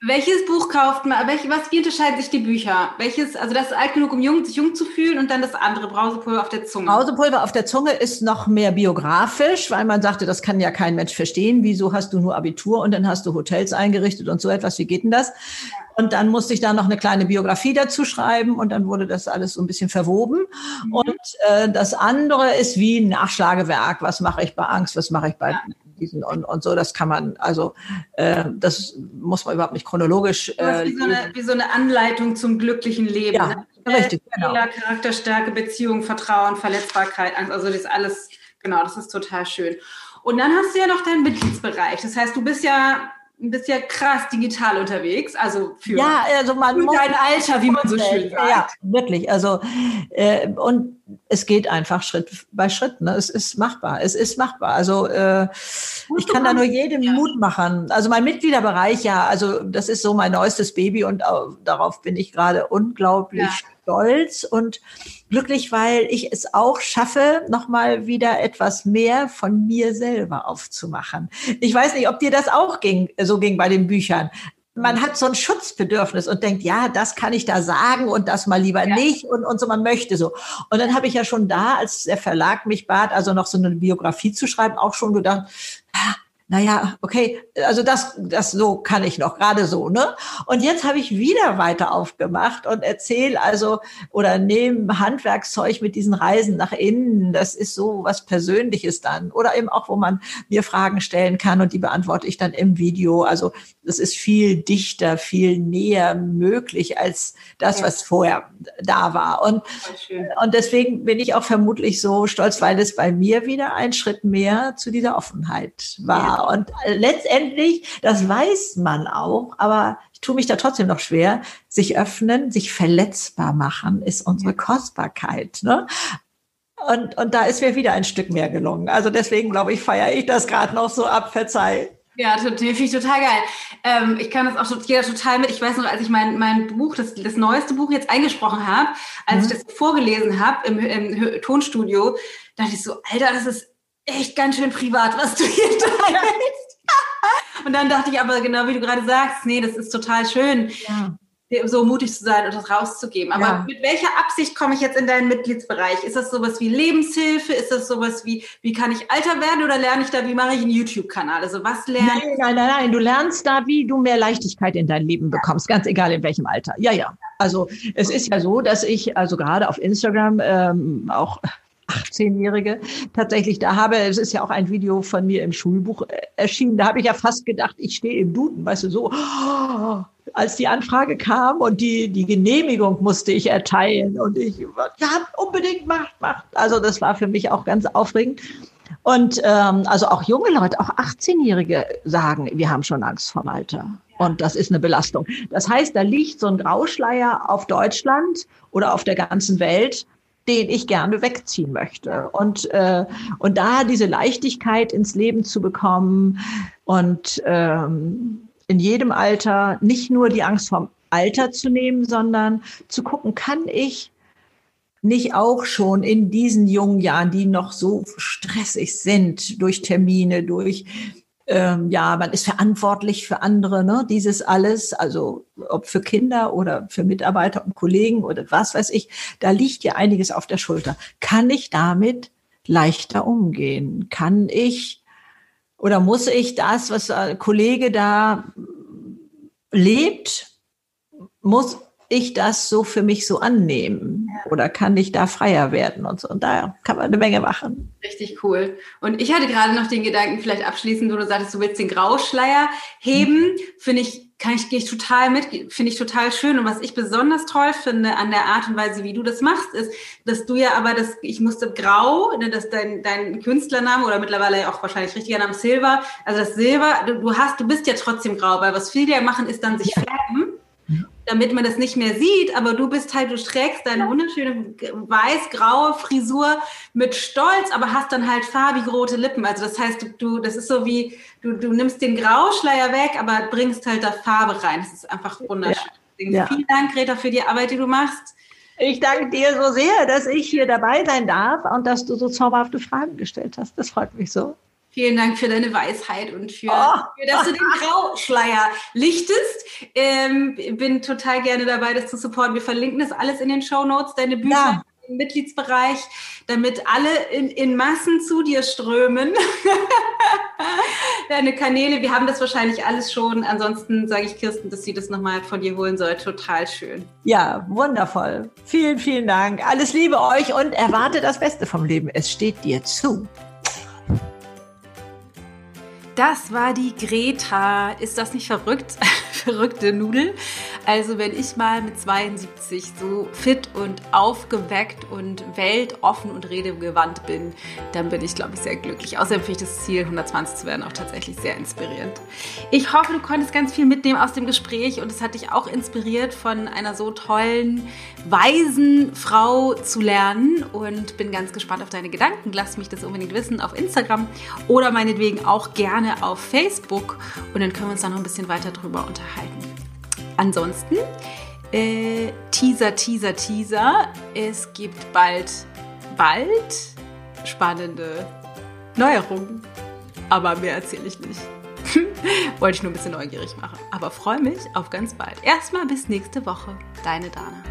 Welches Buch kauft man? Welche, was, wie unterscheiden sich die Bücher? Welches, also das ist alt genug, um jung, sich jung zu fühlen und dann das andere, Brausepulver auf der Zunge. Brausepulver auf der Zunge ist noch mehr biografisch, weil man sagte, das kann ja kein Mensch verstehen. Wieso hast du nur Abitur und dann hast du Hotels eingerichtet und so etwas? Wie geht denn das? Und dann musste ich da noch eine kleine Biografie dazu schreiben und dann wurde das alles so ein bisschen verwoben. Mhm. Und äh, das andere ist wie ein Nachschlagewerk. Was mache ich bei Angst? Was mache ich bei ja diesen und, und so. Das kann man, also äh, das muss man überhaupt nicht chronologisch. Äh, wie, so eine, wie so eine Anleitung zum glücklichen Leben. Ja, ne? richtig. Genau. Fehler, Charakterstärke, Beziehung, Vertrauen, Verletzbarkeit, Angst. Also das ist alles, genau, das ist total schön. Und dann hast du ja noch deinen Mitgliedsbereich. Das heißt, du bist ja bist ja krass digital unterwegs, also für, ja, also man für dein Alter, wie man so schön sagt. Ja, wirklich. Also äh, und es geht einfach Schritt bei Schritt. Ne? Es ist machbar. Es ist machbar. Also äh, ich kann da nur jedem ja. Mut machen. Also mein Mitgliederbereich, ja, also das ist so mein neuestes Baby und auch, darauf bin ich gerade unglaublich ja. stolz und glücklich, weil ich es auch schaffe, nochmal wieder etwas mehr von mir selber aufzumachen. Ich weiß nicht, ob dir das auch ging, so ging bei den Büchern man hat so ein Schutzbedürfnis und denkt, ja, das kann ich da sagen und das mal lieber ja. nicht und, und so, man möchte so. Und dann habe ich ja schon da, als der Verlag mich bat, also noch so eine Biografie zu schreiben, auch schon gedacht, ah, naja, okay, also das, das so kann ich noch, gerade so, ne? Und jetzt habe ich wieder weiter aufgemacht und erzähle also oder nehme Handwerkszeug mit diesen Reisen nach innen. Das ist so was Persönliches dann. Oder eben auch, wo man mir Fragen stellen kann und die beantworte ich dann im Video. Also das ist viel dichter, viel näher möglich als das, was vorher da war. Und, und deswegen bin ich auch vermutlich so stolz, weil es bei mir wieder ein Schritt mehr zu dieser Offenheit war. Und letztendlich, das weiß man auch, aber ich tue mich da trotzdem noch schwer, sich öffnen, sich verletzbar machen, ist unsere Kostbarkeit. Ne? Und, und da ist mir wieder ein Stück mehr gelungen. Also deswegen glaube ich, feiere ich das gerade noch so ab, verzeih. Ja, finde ich total geil. Ähm, ich kann das auch jeder total mit. Ich weiß noch, als ich mein, mein Buch, das, das neueste Buch jetzt eingesprochen habe, als mhm. ich das vorgelesen habe im, im Tonstudio, dachte ich so, Alter, das ist echt ganz schön privat, was du hier teilst. Und dann dachte ich aber genau, wie du gerade sagst, nee, das ist total schön. Ja. so mutig zu sein und das rauszugeben. Aber ja. mit welcher Absicht komme ich jetzt in deinen Mitgliedsbereich? Ist das sowas wie Lebenshilfe? Ist das sowas wie, wie kann ich alter werden oder lerne ich da, wie mache ich einen YouTube-Kanal? Also was lerne Nein, nein, nein, nein. Du lernst da, wie du mehr Leichtigkeit in dein Leben bekommst, ganz egal in welchem Alter. Ja, ja. Also es ist ja so, dass ich also gerade auf Instagram ähm, auch 18-Jährige tatsächlich da habe. Es ist ja auch ein Video von mir im Schulbuch äh, erschienen. Da habe ich ja fast gedacht, ich stehe im Duden, weißt du, so. Oh, als die Anfrage kam und die, die Genehmigung musste ich erteilen und ich, ja, unbedingt macht, macht. Also das war für mich auch ganz aufregend. Und ähm, also auch junge Leute, auch 18-Jährige sagen, wir haben schon Angst vorm Alter. Und das ist eine Belastung. Das heißt, da liegt so ein Grauschleier auf Deutschland oder auf der ganzen Welt, den ich gerne wegziehen möchte. Und, äh, und da diese Leichtigkeit ins Leben zu bekommen und ähm, in jedem Alter nicht nur die Angst vorm Alter zu nehmen, sondern zu gucken, kann ich nicht auch schon in diesen jungen Jahren, die noch so stressig sind durch Termine, durch ähm, ja, man ist verantwortlich für andere, ne? dieses alles, also ob für Kinder oder für Mitarbeiter und Kollegen oder was weiß ich, da liegt ja einiges auf der Schulter. Kann ich damit leichter umgehen? Kann ich oder muss ich das, was ein Kollege da lebt, muss ich das so für mich so annehmen? Oder kann ich da freier werden und so? Und da kann man eine Menge machen. Richtig cool. Und ich hatte gerade noch den Gedanken, vielleicht abschließend, wo du sagtest, du willst den Grauschleier heben, mhm. finde ich, kann ich, gehe ich total mit, finde ich total schön. Und was ich besonders toll finde an der Art und Weise, wie du das machst, ist, dass du ja aber das, ich musste grau, ne, dass dein, dein Künstlername oder mittlerweile auch wahrscheinlich richtiger Name Silber, also das Silber, du, du hast, du bist ja trotzdem grau, weil was viele ja machen, ist dann sich färben damit man das nicht mehr sieht, aber du bist halt, du trägst deine wunderschöne weiß-graue Frisur mit Stolz, aber hast dann halt farbig rote Lippen. Also das heißt, du, das ist so wie, du, du nimmst den Grauschleier weg, aber bringst halt da Farbe rein. Das ist einfach wunderschön. Ja. Vielen Dank, Greta, für die Arbeit, die du machst. Ich danke dir so sehr, dass ich hier dabei sein darf und dass du so zauberhafte Fragen gestellt hast. Das freut mich so. Vielen Dank für deine Weisheit und für, oh. für dass du den Grauschleier lichtest. Ähm, bin total gerne dabei, das zu supporten. Wir verlinken das alles in den Show Notes, deine Bücher. Ja. im Mitgliedsbereich, damit alle in, in Massen zu dir strömen. Deine Kanäle, wir haben das wahrscheinlich alles schon. Ansonsten sage ich Kirsten, dass sie das nochmal von dir holen soll. Total schön. Ja, wundervoll. Vielen, vielen Dank. Alles Liebe euch und erwarte das Beste vom Leben. Es steht dir zu. Das war die Greta. Ist das nicht verrückt? Verrückte Nudel. Also wenn ich mal mit 72 so fit und aufgeweckt und weltoffen und redegewandt bin, dann bin ich, glaube ich, sehr glücklich. Außerdem finde ich das Ziel, 120 zu werden, auch tatsächlich sehr inspirierend. Ich hoffe, du konntest ganz viel mitnehmen aus dem Gespräch und es hat dich auch inspiriert, von einer so tollen, weisen Frau zu lernen und bin ganz gespannt auf deine Gedanken. Lass mich das unbedingt wissen auf Instagram oder meinetwegen auch gerne auf Facebook und dann können wir uns da noch ein bisschen weiter drüber unterhalten. Ansonsten, äh, Teaser, Teaser, Teaser. Es gibt bald, bald spannende Neuerungen. Aber mehr erzähle ich nicht. Wollte ich nur ein bisschen neugierig machen. Aber freue mich auf ganz bald. Erstmal bis nächste Woche. Deine Dana.